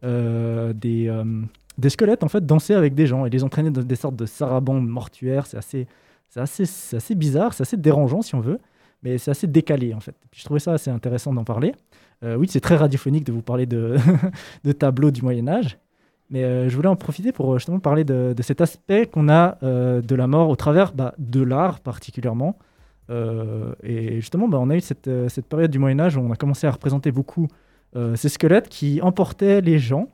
euh, des, euh, des squelettes en fait danser avec des gens et les entraîner dans des sortes de sarabandes mortuaires. C'est assez, assez, assez bizarre, c'est assez dérangeant si on veut, mais c'est assez décalé en fait. puis je trouvais ça assez intéressant d'en parler. Euh, oui, c'est très radiophonique de vous parler de, de tableaux du Moyen Âge, mais je voulais en profiter pour justement parler de, cet aspect qu'on a de la mort au travers bah, de l'art particulièrement. Et justement, bah, on a eu cette, cette, période du Moyen Âge où on a commencé à représenter beaucoup ces squelettes qui emportaient les gens.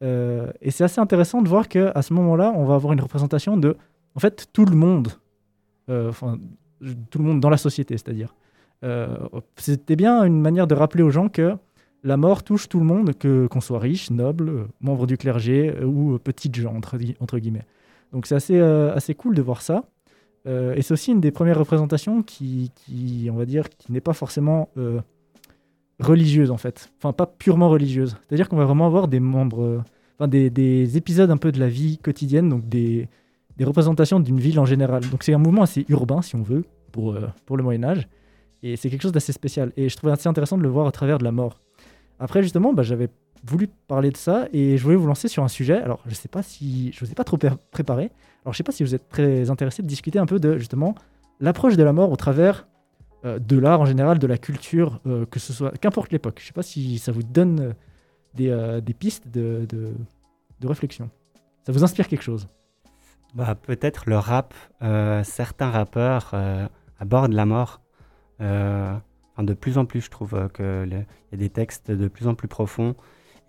et c'est assez intéressant de voir qu'à ce moment-là, on va avoir une représentation de, en fait, tout le monde, enfin, tout le monde dans la société, c'est-à-dire. Euh, c'était bien une manière de rappeler aux gens que la mort touche tout le monde, que qu'on soit riche, noble, membre du clergé euh, ou petite gens, entre, guillemets. Donc c'est assez, euh, assez cool de voir ça. Et c'est aussi une des premières représentations qui, on va dire, qui n'est pas forcément religieuse en fait. Enfin, pas purement religieuse. C'est-à-dire qu'on va vraiment avoir des membres, enfin des, des, épisodes un peu de la vie quotidienne, donc des, des représentations d'une ville en général. Donc c'est un mouvement assez urbain, si on veut, pour, pour le Moyen Âge. Et c'est quelque chose d'assez spécial. Et je trouvais assez intéressant de le voir à travers de la mort. Après, justement, bah, j'avais voulu parler de ça et je voulais vous lancer sur un sujet. Alors, je sais pas si. Je ne vous ai pas trop préparé. Alors, je sais pas si vous êtes très intéressé de discuter un peu de, justement, l'approche de la mort au travers euh, de l'art en général, de la culture, euh, que ce soit. Qu'importe l'époque. Je sais pas si ça vous donne euh, des, pistes de, de, de, réflexion. Ça vous inspire quelque chose? Bah, Peut-être le rap. certains rappeurs abordent la mort euh, de plus en plus, je trouve euh, qu'il y a des textes de plus en plus profonds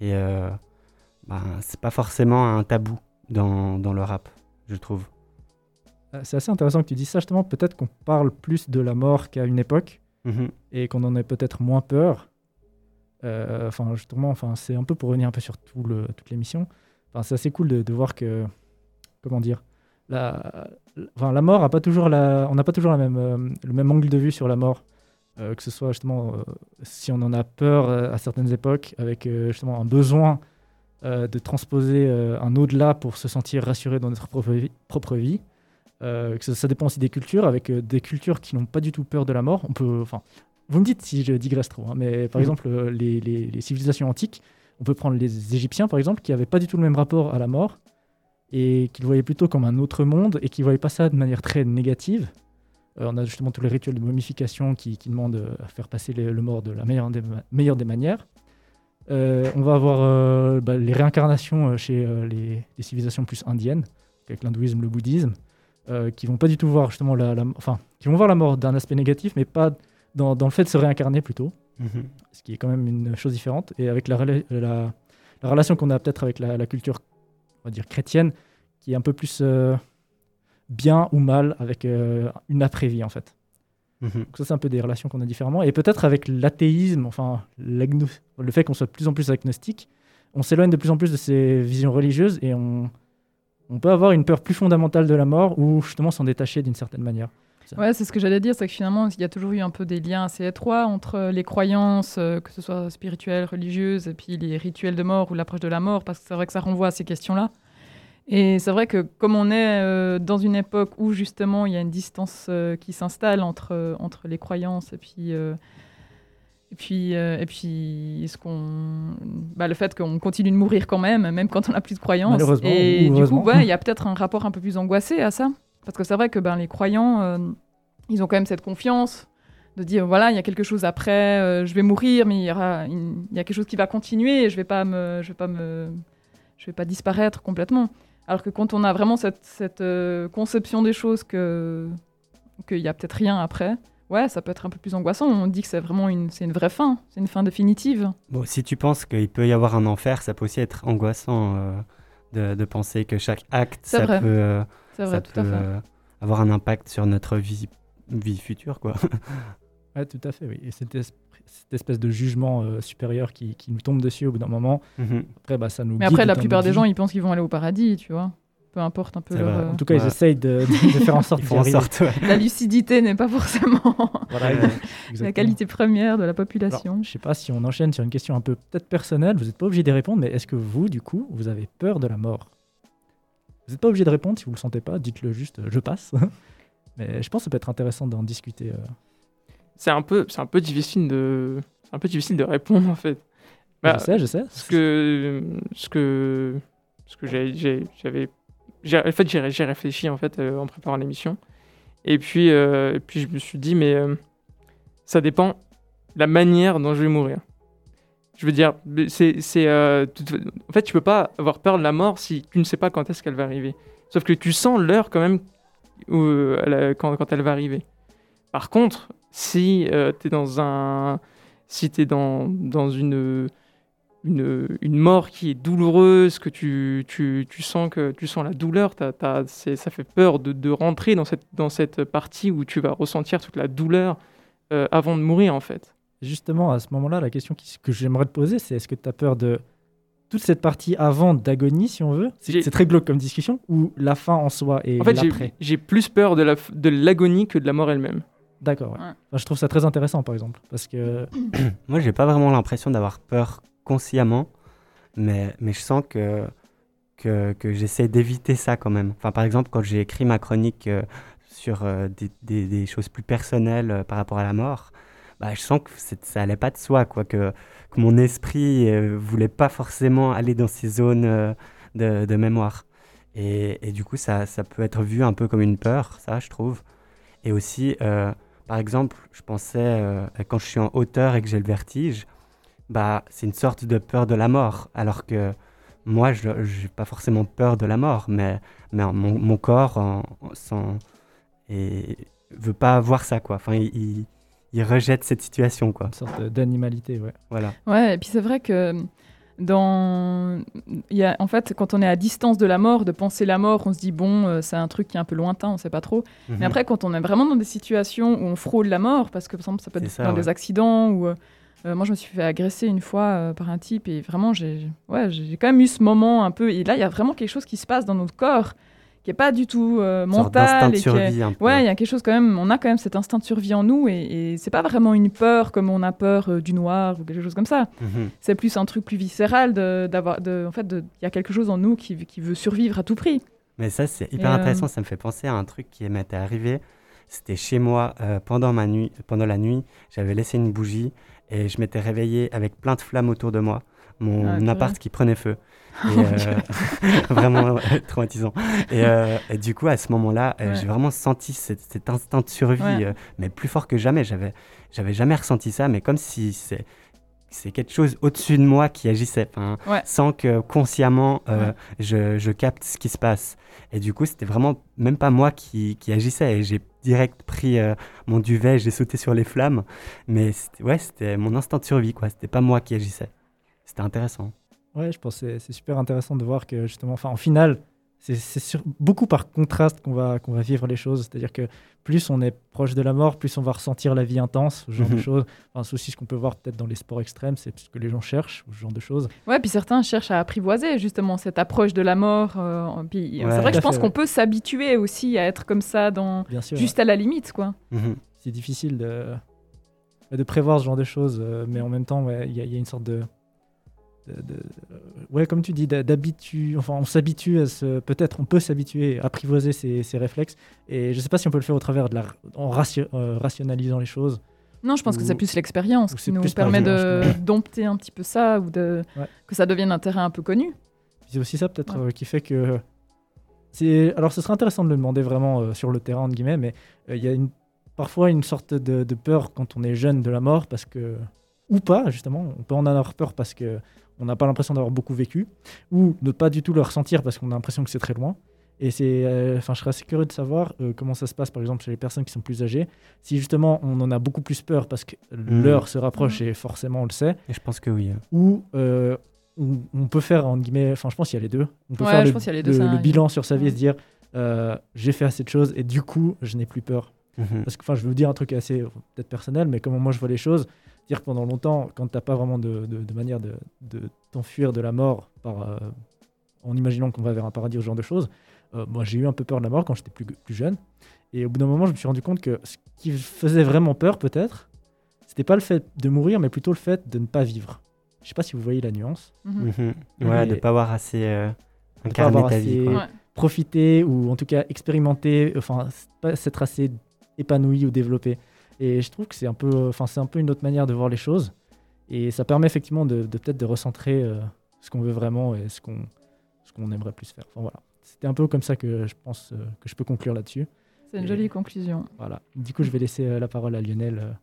et euh, ben, c'est pas forcément un tabou dans, dans le rap, je trouve. C'est assez intéressant que tu dises ça, justement. Peut-être qu'on parle plus de la mort qu'à une époque mhm. et qu'on en ait peut-être moins peur. enfin, justement, enfin, c'est un peu pour revenir un peu sur tout le, toute l'émission. Enfin, c'est assez cool de, de, voir que, comment dire, la, enfin, la mort a pas toujours la, on n'a pas toujours la même, euh, le même angle de vue sur la mort. Euh, que ce soit justement euh, si on en a peur à certaines époques, avec justement un besoin de transposer un au-delà pour se sentir rassuré dans notre propre vie. Propre vie. que ça, dépend aussi des cultures, avec des cultures qui n'ont pas du tout peur de la mort. On peut, enfin, vous me dites si je digresse trop, hein, mais par mmh. exemple, les, les, les, civilisations antiques, on peut prendre les Égyptiens par exemple, qui n'avaient pas du tout le même rapport à la mort, et qu'il voyait plutôt comme un autre monde et qu'il voyait pas ça de manière très négative. Euh, on a justement tous les rituels de momification qui, demandent à faire passer le mort de la meilleure des, meilleure des manières. Euh, on va avoir euh, bah, les réincarnations chez les, civilisations plus indiennes, avec l'hindouisme, le bouddhisme, qui vont pas du tout voir justement la, enfin, qui vont voir la mort d'un aspect négatif, mais pas dans, le fait de se réincarner plutôt, mhm. ce qui est quand même une chose différente. Et avec la, la, relation qu'on a peut-être avec la, culture on va dire chrétienne, qui est un peu plus euh, bien ou mal avec euh, une après-vie en fait. Mhm. Donc ça c'est un peu des relations qu'on a différemment. Et peut-être avec l'athéisme, enfin le fait qu'on soit de plus en plus agnostique, on s'éloigne de plus en plus de ces visions religieuses et on, on peut avoir une peur plus fondamentale de la mort ou justement s'en détacher d'une certaine manière. Ouais, c'est ce que j'allais dire, c'est que finalement, il y a toujours eu un peu des liens assez étroits entre les croyances, euh, que ce soit spirituelles, religieuses, et puis les rituels de mort ou l'approche de la mort, parce que c'est vrai que ça renvoie à ces questions-là. Et c'est vrai que comme on est euh, dans une époque où justement il y a une distance euh, qui s'installe entre, entre les croyances et puis, Et puis, euh, et puis ce qu'on, bah, le fait qu'on continue de mourir quand même, même quand on n'a plus de croyance. Malheureusement Et du coup, ouais, il y a peut-être un rapport un peu plus angoissé à ça. Parce que c'est vrai que ben, les croyants, euh, ils ont quand même cette confiance de dire voilà, il y a quelque chose après, euh, je vais mourir, mais il y, aura, une- il y a quelque chose qui va continuer et je vais pas me, je vais pas me, je vais pas disparaître complètement. Alors que quand on a vraiment cette, cette euh, conception des choses que qu'il y a peut-être rien après, ouais, ça peut être un peu plus angoissant. On dit que c'est vraiment une, c'est une vraie fin, c'est une fin définitive. Bon, si tu penses qu'il peut y avoir un enfer, ça peut aussi être angoissant euh, de, de penser que chaque acte, C'est ça vrai. peut, euh, C'est ça vrai, tout peut à fait. euh, avoir un impact sur notre vie, vie future, quoi. Ouais, tout à fait, oui. Et cette, cette espèce de jugement euh, supérieur qui, qui nous tombe dessus au bout d'un moment, Mhm. après, bah, ça nous Mais après, la plupart des gens, ils pensent qu'ils vont aller au paradis, tu vois. Peu importe un peu leur, euh, En tout cas, Ouais. ils essayent de, de faire en sorte Ils d'y font en arriver. sorte, ouais. La lucidité n'est pas forcément Voilà, la qualité première de la Alors, population. je sais pas si on enchaîne sur une question un peu peut-être personnelle, vous n'êtes pas obligé d'y répondre, mais est-ce que vous, du coup, vous avez peur de la mort? Vous n'êtes pas obligé de répondre si vous le sentez pas, dites-le juste, euh, je passe. mais je pense que ça peut être intéressant d'en discuter. euh. C'est un peu, c'est un peu difficile de, un peu difficile de répondre en fait. Bah, je sais, je sais. ce que, ce que, ce que j'avais, en fait, j'ai j'ai réfléchi en fait euh, en préparant l'émission. Et puis, euh, et puis je me suis dit, mais euh, ça dépend la manière dont je vais mourir. Je veux dire, c'est, c'est, en fait, tu peux pas avoir peur de la mort si tu ne sais pas quand est-ce qu'elle va arriver. Sauf que tu sens l'heure quand même où, elle quand, quand elle va arriver. Par contre, si tu es dans un, si t'es dans, dans une, une, une mort qui est douloureuse, que tu, tu, tu sens que tu sens la douleur, ça fait peur de, de rentrer dans cette, dans cette partie où tu vas ressentir toute la douleur euh, avant de mourir en fait. Justement, à ce moment-là, la question qui- que j'aimerais te poser, c'est est-ce que tu as peur de toute cette partie avant d'agonie, si on veut? C'est très glauque comme discussion, ou la fin en soi et En fait, j'ai- plus peur de la f- de l'agonie que de la mort elle-même. D'accord, ouais. Ouais. Enfin, je trouve ça très intéressant, par exemple, parce que Moi, j'ai pas vraiment l'impression d'avoir peur consciemment, mais, mais je sens que, que, que j'essaie d'éviter ça quand même. Enfin, par exemple, quand j'ai écrit ma chronique euh, sur euh, des, des- des choses plus personnelles euh, par rapport à la mort, bah, je sens que ça allait pas de soi, quoi, que, que mon esprit euh, voulait pas forcément aller dans ces zones euh, de, de mémoire. Et, et du coup, ça, ça peut être vu un peu comme une peur, ça, je trouve. Et aussi, euh, par exemple, je pensais, euh, quand je suis en hauteur et que j'ai le vertige, bah, c'est une sorte de peur de la mort. Alors que moi, je n'ai pas forcément peur de la mort, mais, mais mon, mon corps en, et veut pas avoir ça, quoi. Enfin, il, il- il rejette cette situation, quoi. une sorte d'animalité, ouais. Voilà. Ouais, et puis c'est vrai que dans, il y a, en fait, quand on est à distance de la mort, de penser la mort, on se dit bon, euh, c'est un truc qui est un peu lointain, on sait pas trop. Mhm. Mais après, quand on est vraiment dans des situations où on frôle la mort, parce que par exemple, ça peut être ça, dans ouais. des accidents ou euh, euh, moi, je me suis fait agresser une fois euh, par un type et vraiment, j'ai, ouais, j'ai quand même eu ce moment un peu. Et là, il y a vraiment quelque chose qui se passe dans notre corps qui est pas du tout euh, mental de et qui est- survie, un peu. Ouais, il y a quelque chose quand même, on a quand même cet instinct de survie en nous et, et c'est pas vraiment une peur comme on a peur euh, du noir ou quelque chose comme ça. Mhm. C'est plus un truc plus viscéral de- d'avoir, de, en fait, de- il y a quelque chose en nous qui, qui veut survivre à tout prix. Mais ça, c'est hyper Et, euh, intéressant. Ça me fait penser à un truc qui m'était arrivé. C'était chez moi euh, pendant, ma nuit, pendant la nuit. J'avais laissé une bougie et je m'étais réveillé avec plein de flammes autour de moi. Mon Ah, appart qui prenait feu. Et, Oh, euh, vraiment traumatisant. Et, euh, et du coup, à ce moment-là, euh, Ouais. j'ai vraiment senti cet, cet instinct de survie, Ouais. mais plus fort que jamais. J'avais, j'avais jamais ressenti ça, mais comme si c'est, c'est quelque chose au-dessus de moi qui agissait, Ouais. sans que consciemment euh, Ouais. je, je capte ce qui se passe. Et du coup, c'était vraiment même pas moi qui, qui agissais. Et j'ai direct pris euh, mon duvet, j'ai sauté sur les flammes. Mais ouais, c'était mon instinct de survie, quoi. C'était pas moi qui agissais. C'était intéressant. Ouais, je pense que c'est- super intéressant de voir que justement, enfin, en finale, c'est beaucoup par contraste qu'on va, qu'on va vivre les choses. C'est-à-dire que plus on est proche de la mort, plus on va ressentir la vie intense, ce genre de Mhm. choses. Enfin, c'est aussi ce qu'on peut voir peut-être dans les sports extrêmes, c'est ce que les gens cherchent, ce genre de choses. Ouais, puis certains cherchent à apprivoiser justement cette approche de la mort. euh, puis Ouais. c'est vrai que je pense qu'on peut s'habituer aussi à être comme ça, dans Bien sûr, juste à la limite, quoi. Mhm. c'est difficile de, de prévoir ce genre de choses, euh, mais en même temps, y, il y a une sorte de. De- de- euh, ouais, comme tu dis, d'habitude. Enfin, on s'habitue à se. Peut-être, on peut s'habituer à apprivoiser ses, ses réflexes. Et je sais pas si on peut le faire au travers de la. en ratio- euh, rationalisant les choses. Non, je pense que c'est plus l'expérience qui nous permet de dompter un petit peu ça ou de Ouais. que ça devienne un terrain un peu connu. C'est aussi ça peut-être Ouais. euh, qui fait que c'est. Alors ce serait intéressant de le demander vraiment euh, sur le terrain entre guillemets, mais il y a une... parfois une sorte de, de peur quand on est jeune de la mort parce que ou pas justement, on peut en avoir peur parce que on n'a pas l'impression d'avoir beaucoup vécu, ou ne pas du tout le ressentir parce qu'on a l'impression que c'est très loin. Et c'est, euh, enfin, je serais assez curieux de savoir euh, comment ça se passe, par exemple, chez les personnes qui sont plus âgées. Si justement on en a beaucoup plus peur parce que l'heure se rapproche et forcément on le sait, Et je pense que oui. hein. ou euh, on, on peut faire entre guillemets, enfin je pense qu'il y a les deux. On peut Ouais, faire je le, pense qu'il y a les deux, le- ça le bilan sur sa vie et se dire euh, j'ai fait assez de choses et du coup je n'ai plus peur. Mhm. Parce que enfin je vais vous dire un truc assez peut-être personnel, mais comment moi je vois les choses, dire que pendant longtemps quand t'as pas vraiment de, de- de manière de, de t'enfuir de la mort par euh, en imaginant qu'on va vers un paradis ou ce genre de choses, euh, moi j'ai eu un peu peur de la mort quand j'étais plus, plus jeune. Et au bout d'un moment je me suis rendu compte que ce qui faisait vraiment peur peut-être, c'était pas le fait de mourir, mais plutôt le fait de ne pas vivre. Je sais pas si vous voyez la nuance. Mhm. Mhm. Ouais, de pas avoir assez euh, pas incarné avoir ta vie. assez- quoi. Ouais. profiter ou en tout cas expérimenter, enfin pas s'être assez épanoui ou développé. Et je trouve que c'est un peu, c'est un peu une autre manière de voir les choses. Et ça permet effectivement de, de peut-être de recentrer euh, ce qu'on veut vraiment et ce qu'on ce qu'on aimerait plus faire. Enfin voilà, c'était un peu comme ça que je pense euh, que je peux conclure là-dessus. C'est une Et- jolie conclusion. Voilà. Du coup, je vais laisser euh, la parole à Lionel.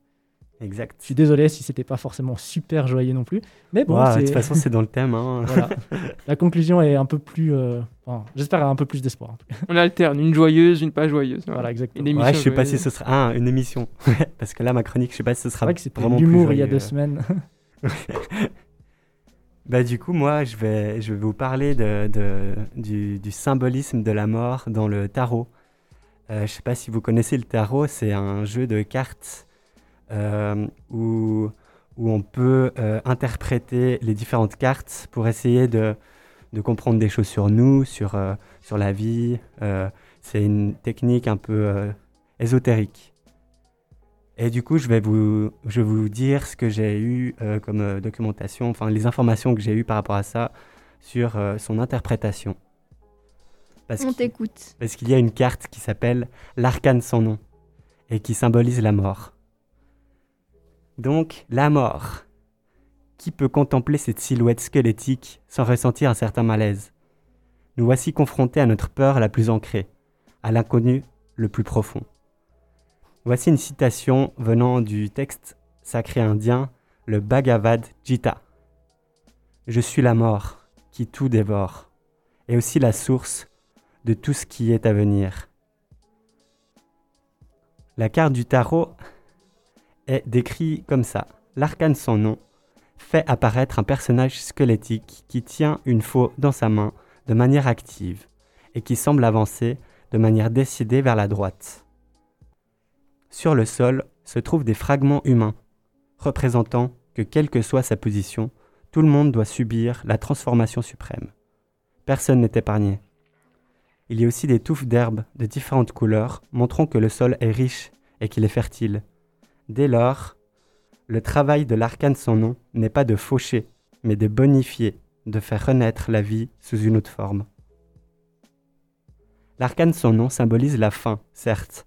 Exact. Je suis désolé si c'était pas forcément super joyeux non plus, mais bon, de c'est- toute façon, c'est dans le thème. hein. voilà. La conclusion est un peu plus, euh, enfin, j'espère un peu plus d'espoir. On alterne une joyeuse, une pas joyeuse. Voilà, exactement. Une émission Ouais, je sais pas joyeuse. si ce sera ah, une émission. Parce que là, ma chronique, je sais pas si ce C'est sera vrai que c'était vraiment plus l'humour il y a deux semaines. Bah, du coup, moi, je vais, je vais vous parler de, de- du, du symbolisme de la mort dans le tarot. Euh, je sais pas si vous connaissez le tarot, c'est un jeu de cartes où, où on peut euh, interpréter les différentes cartes pour essayer de, de comprendre des choses sur nous, sur, euh, sur la vie. Euh, c'est une technique un peu euh, ésotérique. Et du coup, je vais vous, je vais vous dire ce que j'ai eu euh, comme euh, documentation, enfin les informations que j'ai eues par rapport à ça sur euh, son interprétation. Parce On t'écoute. parce qu'il y a une carte qui s'appelle l'arcane sans nom et qui symbolise la mort. Donc, la mort. Qui peut contempler cette silhouette squelettique sans ressentir un certain malaise? Nous voici confrontés à notre peur la plus ancrée, à l'inconnu le plus profond. Voici une citation venant du texte sacré indien, le Bhagavad Gita. Je suis la mort qui tout dévore, et aussi la source de tout ce qui est à venir. La carte du tarot est décrite comme ça. L'arcane sans nom fait apparaître un personnage squelettique qui tient une faux dans sa main de manière active et qui semble avancer de manière décidée vers la droite. Sur le sol se trouvent des fragments humains, représentant que quelle que soit sa position, tout le monde doit subir la transformation suprême. Personne n'est épargné. Il y a aussi des touffes d'herbes de différentes couleurs, montrant que le sol est riche et qu'il est fertile. Dès lors, le travail de l'arcane sans nom n'est pas de faucher, mais de bonifier, de faire renaître la vie sous une autre forme. L'arcane sans nom symbolise la fin, certes,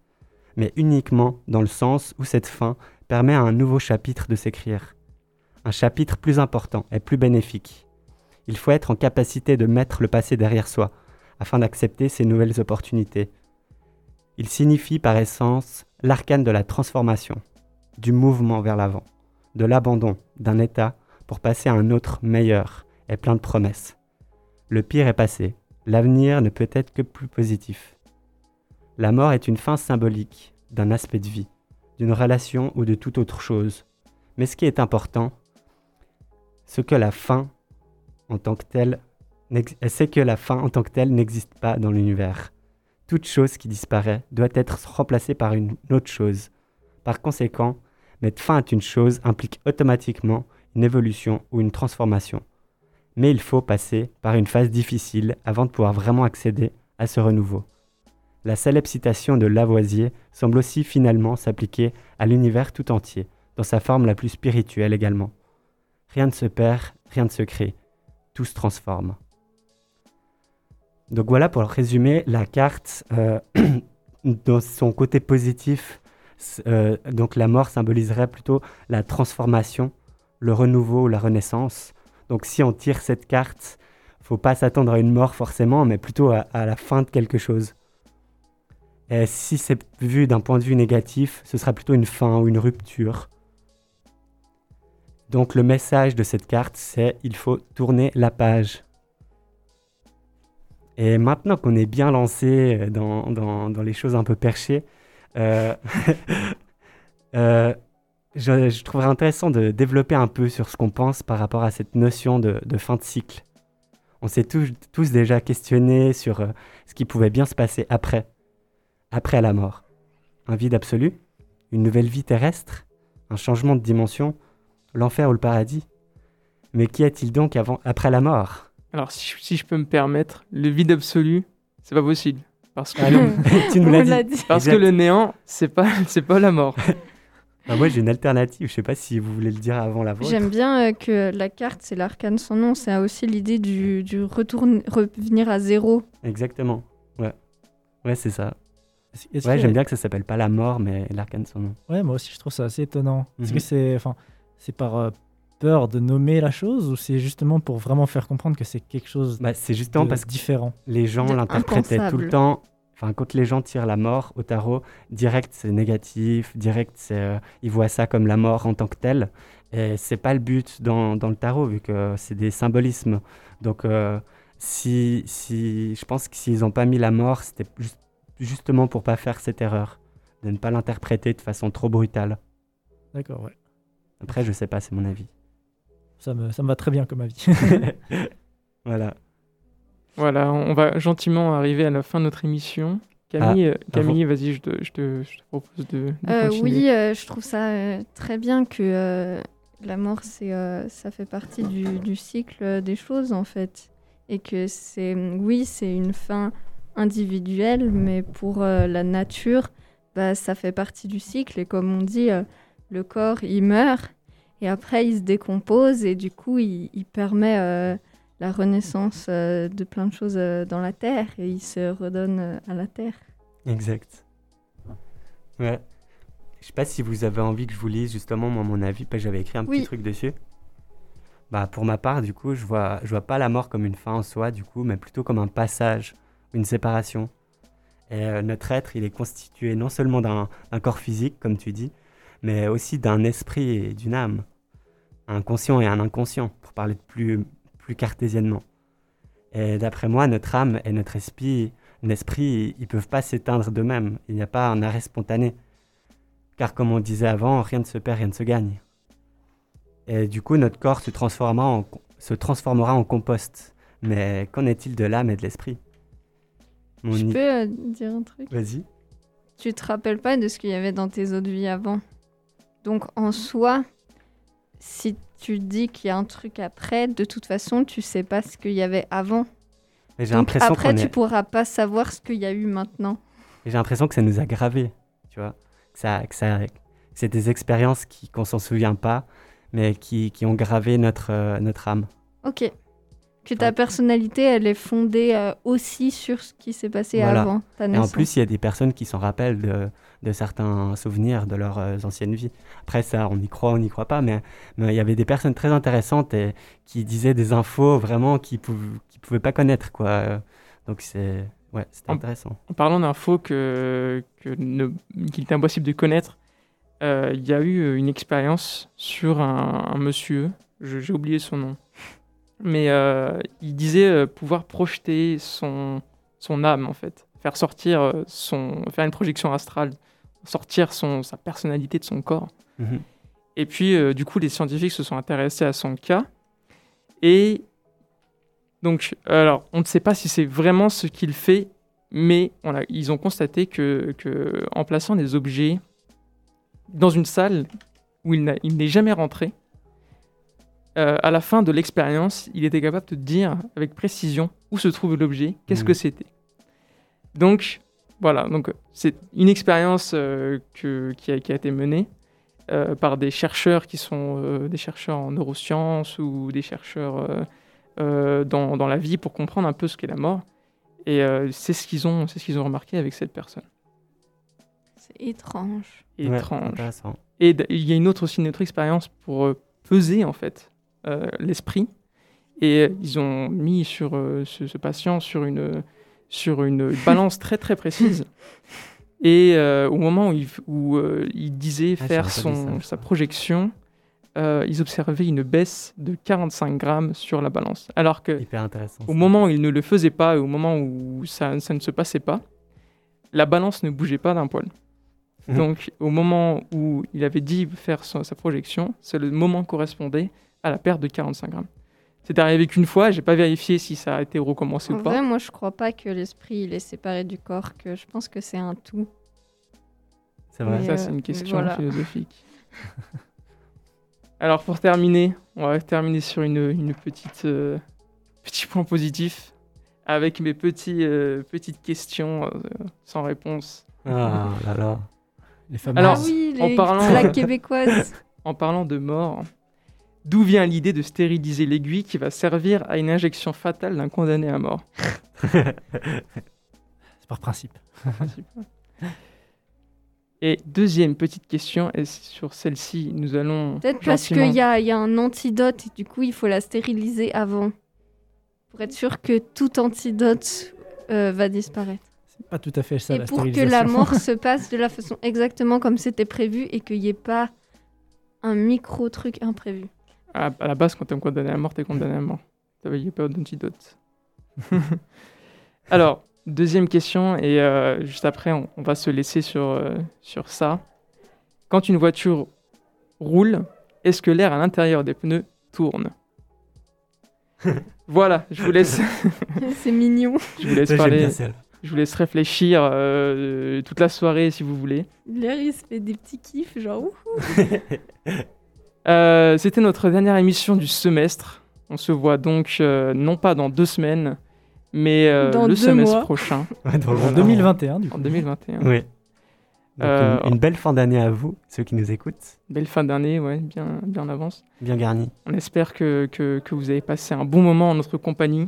mais uniquement dans le sens où cette fin permet à un nouveau chapitre de s'écrire. Un chapitre plus important et plus bénéfique. Il faut être en capacité de mettre le passé derrière soi, afin d'accepter ces nouvelles opportunités. Il signifie par essence l'arcane de la transformation, du mouvement vers l'avant, de l'abandon d'un état pour passer à un autre meilleur et plein de promesses. Le pire est passé, l'avenir ne peut être que plus positif. La mort est une fin symbolique d'un aspect de vie, d'une relation ou de toute autre chose. Mais ce qui est important, ce que la fin en tant que telle c'est que la fin en tant que telle n'existe pas dans l'univers. Toute chose qui disparaît doit être remplacée par une autre chose. Par conséquent, mettre fin à une chose implique automatiquement une évolution ou une transformation. Mais il faut passer par une phase difficile avant de pouvoir vraiment accéder à ce renouveau. La célèbre citation de Lavoisier semble aussi finalement s'appliquer à l'univers tout entier, dans sa forme la plus spirituelle également. Rien ne se perd, rien ne se crée, tout se transforme. Donc voilà pour résumer la carte euh, dans son côté positif euh, donc la mort symboliserait plutôt la transformation, le renouveau ou la renaissance. Donc si on tire cette carte, faut pas s'attendre à une mort forcément, mais plutôt à, la fin de quelque chose. Et si c'est vu d'un point de vue négatif, ce sera plutôt une fin ou une rupture. Donc le message de cette carte, c'est il faut tourner la page. Et maintenant qu'on est bien lancé dans, dans- dans les choses un peu perchées, je, je trouverais intéressant de développer un peu sur ce qu'on pense par rapport à cette notion de, fin de cycle. On s'est tous, déjà questionné sur euh, ce qui pouvait bien se passer après, après la mort. Un vide absolu, une nouvelle vie terrestre, un changement de dimension, l'enfer ou le paradis. Mais qu'y a-t-il donc avant, après la mort? Alors, si, si je peux me permettre, le vide absolu, c'est pas possible. Parce que, Ah non, tu nous l'as l'a dit. dit. parce que le néant, c'est pas, c'est pas la mort. Bah, moi j'ai une alternative, je sais pas si vous voulez le dire avant la vôtre. J'aime bien euh, que la carte, c'est l'arcane sans nom. C'est aussi l'idée du, du retourne, revenir à zéro. Exactement. Ouais. Ouais, c'est ça. Ouais, que- j'aime bien que ça s'appelle pas la mort, mais l'arcane son nom. Ouais, moi aussi, je trouve ça assez étonnant. Est-ce Mhm. que c'est, enfin, c'est par euh, peur de nommer la chose ou c'est justement pour vraiment faire comprendre que c'est quelque chose Bah, c'est justement de parce que différent les gens l'interprétaient tout le temps. Enfin, quand les gens tirent la mort au tarot, direct c'est négatif, direct c'est, euh, ils voient ça comme la mort en tant que telle. Et c'est pas le but dans, dans le tarot, vu que c'est des symbolismes. Donc, euh, si, si, je pense que s'ils n'ont pas mis la mort, c'était juste- justement pour pas faire cette erreur, de ne pas l'interpréter de façon trop brutale. D'accord, ouais. Après, je sais pas, c'est mon avis. Ça me, ça me va très bien comme avis. voilà. Voilà, on va gentiment arriver à la fin de notre émission. Camille, euh, Camille vas-y, je te, je, te, je te propose de, de Euh, continuer. oui, euh, je trouve ça euh, très bien que euh, la mort, c'est, euh, ça fait partie du, du cycle des choses, en fait. Et que c'est, oui, c'est une fin individuelle, mais pour euh, la nature, bah, ça fait partie du cycle. Et comme on dit, euh, le corps, il meurt, et après, il se décompose, et du coup, il, il permet euh, la renaissance euh, de plein de choses euh, dans la terre, et il se redonne à la terre. Exact. Ouais. Je sais pas si vous avez envie que je vous lise justement moi mon avis, parce que j'avais écrit un Oui. petit truc dessus. Bah pour ma part, du coup, je vois je vois pas la mort comme une fin en soi, du coup, mais plutôt comme un passage, une séparation. Et notre être, il est constitué non seulement d'un corps physique, comme tu dis, mais aussi d'un esprit et d'une âme. Un conscient et un inconscient, pour parler de plus, plus cartésiennement. Et d'après moi, notre âme et notre esprit, l'esprit, ils peuvent pas s'éteindre d'eux-mêmes. Il n'y a pas un arrêt spontané. Car comme on disait avant, rien ne se perd, rien ne se gagne. Et du coup, notre corps se transformera en, se transformera en compost. Mais qu'en est-il de l'âme et de l'esprit? Mon Je i- peux euh, dire un truc? Vas-y. tu te rappelles pas de ce qu'il y avait dans tes autres vies avant? Donc en soi, si tu dis qu'il y a un truc après, de toute façon, tu sais pas ce qu'il y avait avant. Mais j'ai Donc l'impression après, tu est- pourras pas savoir ce qu'il y a eu maintenant. j'ai l'impression que ça nous a gravés, tu vois. Que, ça, que, ça, c'est des expériences qui, qu'on s'en souvient pas, mais qui, qui ont gravé notre, euh, notre âme. Ok. Que ta Ouais. personnalité, elle est fondée euh, aussi sur ce qui s'est passé Voilà. avant ta Et en naissance. plus, il y a des personnes qui s'en rappellent de, de certains souvenirs de leurs euh, anciennes vies. Après, ça, on y croit, on n'y croit pas, mais il y avait des personnes très intéressantes et qui disaient des infos vraiment qu'ils pouvaient, qu'ils pouvaient pas connaître, quoi. Donc, c'est ouais, En- intéressant. En parlant d'infos que, que ne- qu'il est impossible de connaître, euh, il y a eu euh, une expérience sur un, un monsieur, j'ai oublié son nom, mais euh, il disait euh, pouvoir projeter son, son âme en fait, faire sortir euh, son, faire une projection astrale, sortir son, sa personnalité de son corps. Mhm. Et puis, euh, du coup, les scientifiques se sont intéressés à son cas. Et donc, alors, on ne sait pas si c'est vraiment ce qu'il fait, mais on a- ils ont constaté que, que en plaçant des objets dans une salle où il n'a- il n'est jamais rentré, euh, à la fin de l'expérience, il était capable de dire avec précision où se trouve l'objet, qu'est-ce Mhm. que c'était. Donc, voilà, donc c'est une expérience euh, que- qui, a, qui a été menée euh, par des chercheurs qui sont euh, des chercheurs en neurosciences ou des chercheurs euh, euh, dans, dans la vie pour comprendre un peu ce qu'est la mort. Et euh, c'est ce qu'ils ont, c'est ce qu'ils ont remarqué avec cette personne. C'est étrange. Ouais, étrange. intéressant. Et il y a une autre aussi une autre expérience pour euh, peser en fait euh, l'esprit. Et euh, ils ont mis sur euh, ce, ce patient sur une sur une balance très très précise. Et euh, au moment où il, f- où, euh, il disait Ah, faire son, ça, sa projection, euh, ils observaient une baisse de 45 grammes sur la balance. Alors que au moment où il ne le faisait pas et au moment où ça, ça ne se passait pas, la balance ne bougeait pas d'un poil. Mhm. Donc au moment où il avait dit faire son- sa projection, c'est le moment correspondait à la perte de 45 grammes. C'est arrivé qu'une fois, j'ai pas vérifié si ça a été recommencé En ou pas. vrai, moi, je crois pas que l'esprit il est séparé du corps, que je pense que c'est un tout. C'est vrai. Mais, Ça, euh, c'est une question voilà. philosophique. Alors, pour terminer, on va terminer sur une, une petite, euh, petit point positif avec mes petits, euh, petites questions euh, sans réponse. Ah là là. Les fameux. Alors, ah oui, en les parlant- blagues québécoises. En parlant de mort, d'où vient l'idée de stériliser l'aiguille qui va servir à une injection fatale d'un condamné à mort c'est par principe. Et deuxième petite question, et sur celle-ci, nous allons. Peut-être parce qu'il y a, il y a un antidote et du coup, il faut la stériliser avant. Pour être sûr que tout antidote euh, va disparaître. C'est pas tout à fait ça et la pour que la mort se passe de la façon exactement comme c'était prévu et qu'il n'y ait pas un micro truc imprévu. À, à la base, quand t'es condamné à mort, t'es condamné à mort. T'avais pas d'antidote. Alors, deuxième question, et euh, juste après, on, on va se laisser sur, euh, sur ça. Quand une voiture roule, est-ce que l'air à l'intérieur des pneus tourne? Voilà, je vous laisse, C'est mignon. je vous laisse parler, je vous laisse réfléchir euh, toute la soirée si vous voulez. L'air, il se fait des petits kiffs, genre ouh. Euh, C'était notre dernière émission du semestre. On se voit donc euh, non pas dans deux semaines, mais euh, Dans le semestre mois. prochain, Ouais, dans le En monde. 2021, du coup. en 2021. Oui. Donc, Euh, une, une belle fin d'année à vous, ceux qui nous écoutent. Belle fin d'année, ouais, bien, bien en avance. Bien garni. On espère que, que, que vous avez passé un bon moment en notre compagnie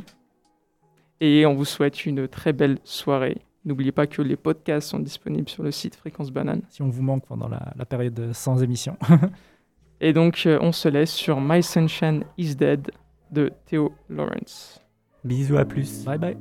et on vous souhaite une très belle soirée. N'oubliez pas que les podcasts sont disponibles sur le site Fréquence Banane. Si on vous manque pendant la, la période sans émission. Et donc, euh, on se laisse sur My Sunshine is Dead de Theo Lawrence. Bisous, à plus. bye bye.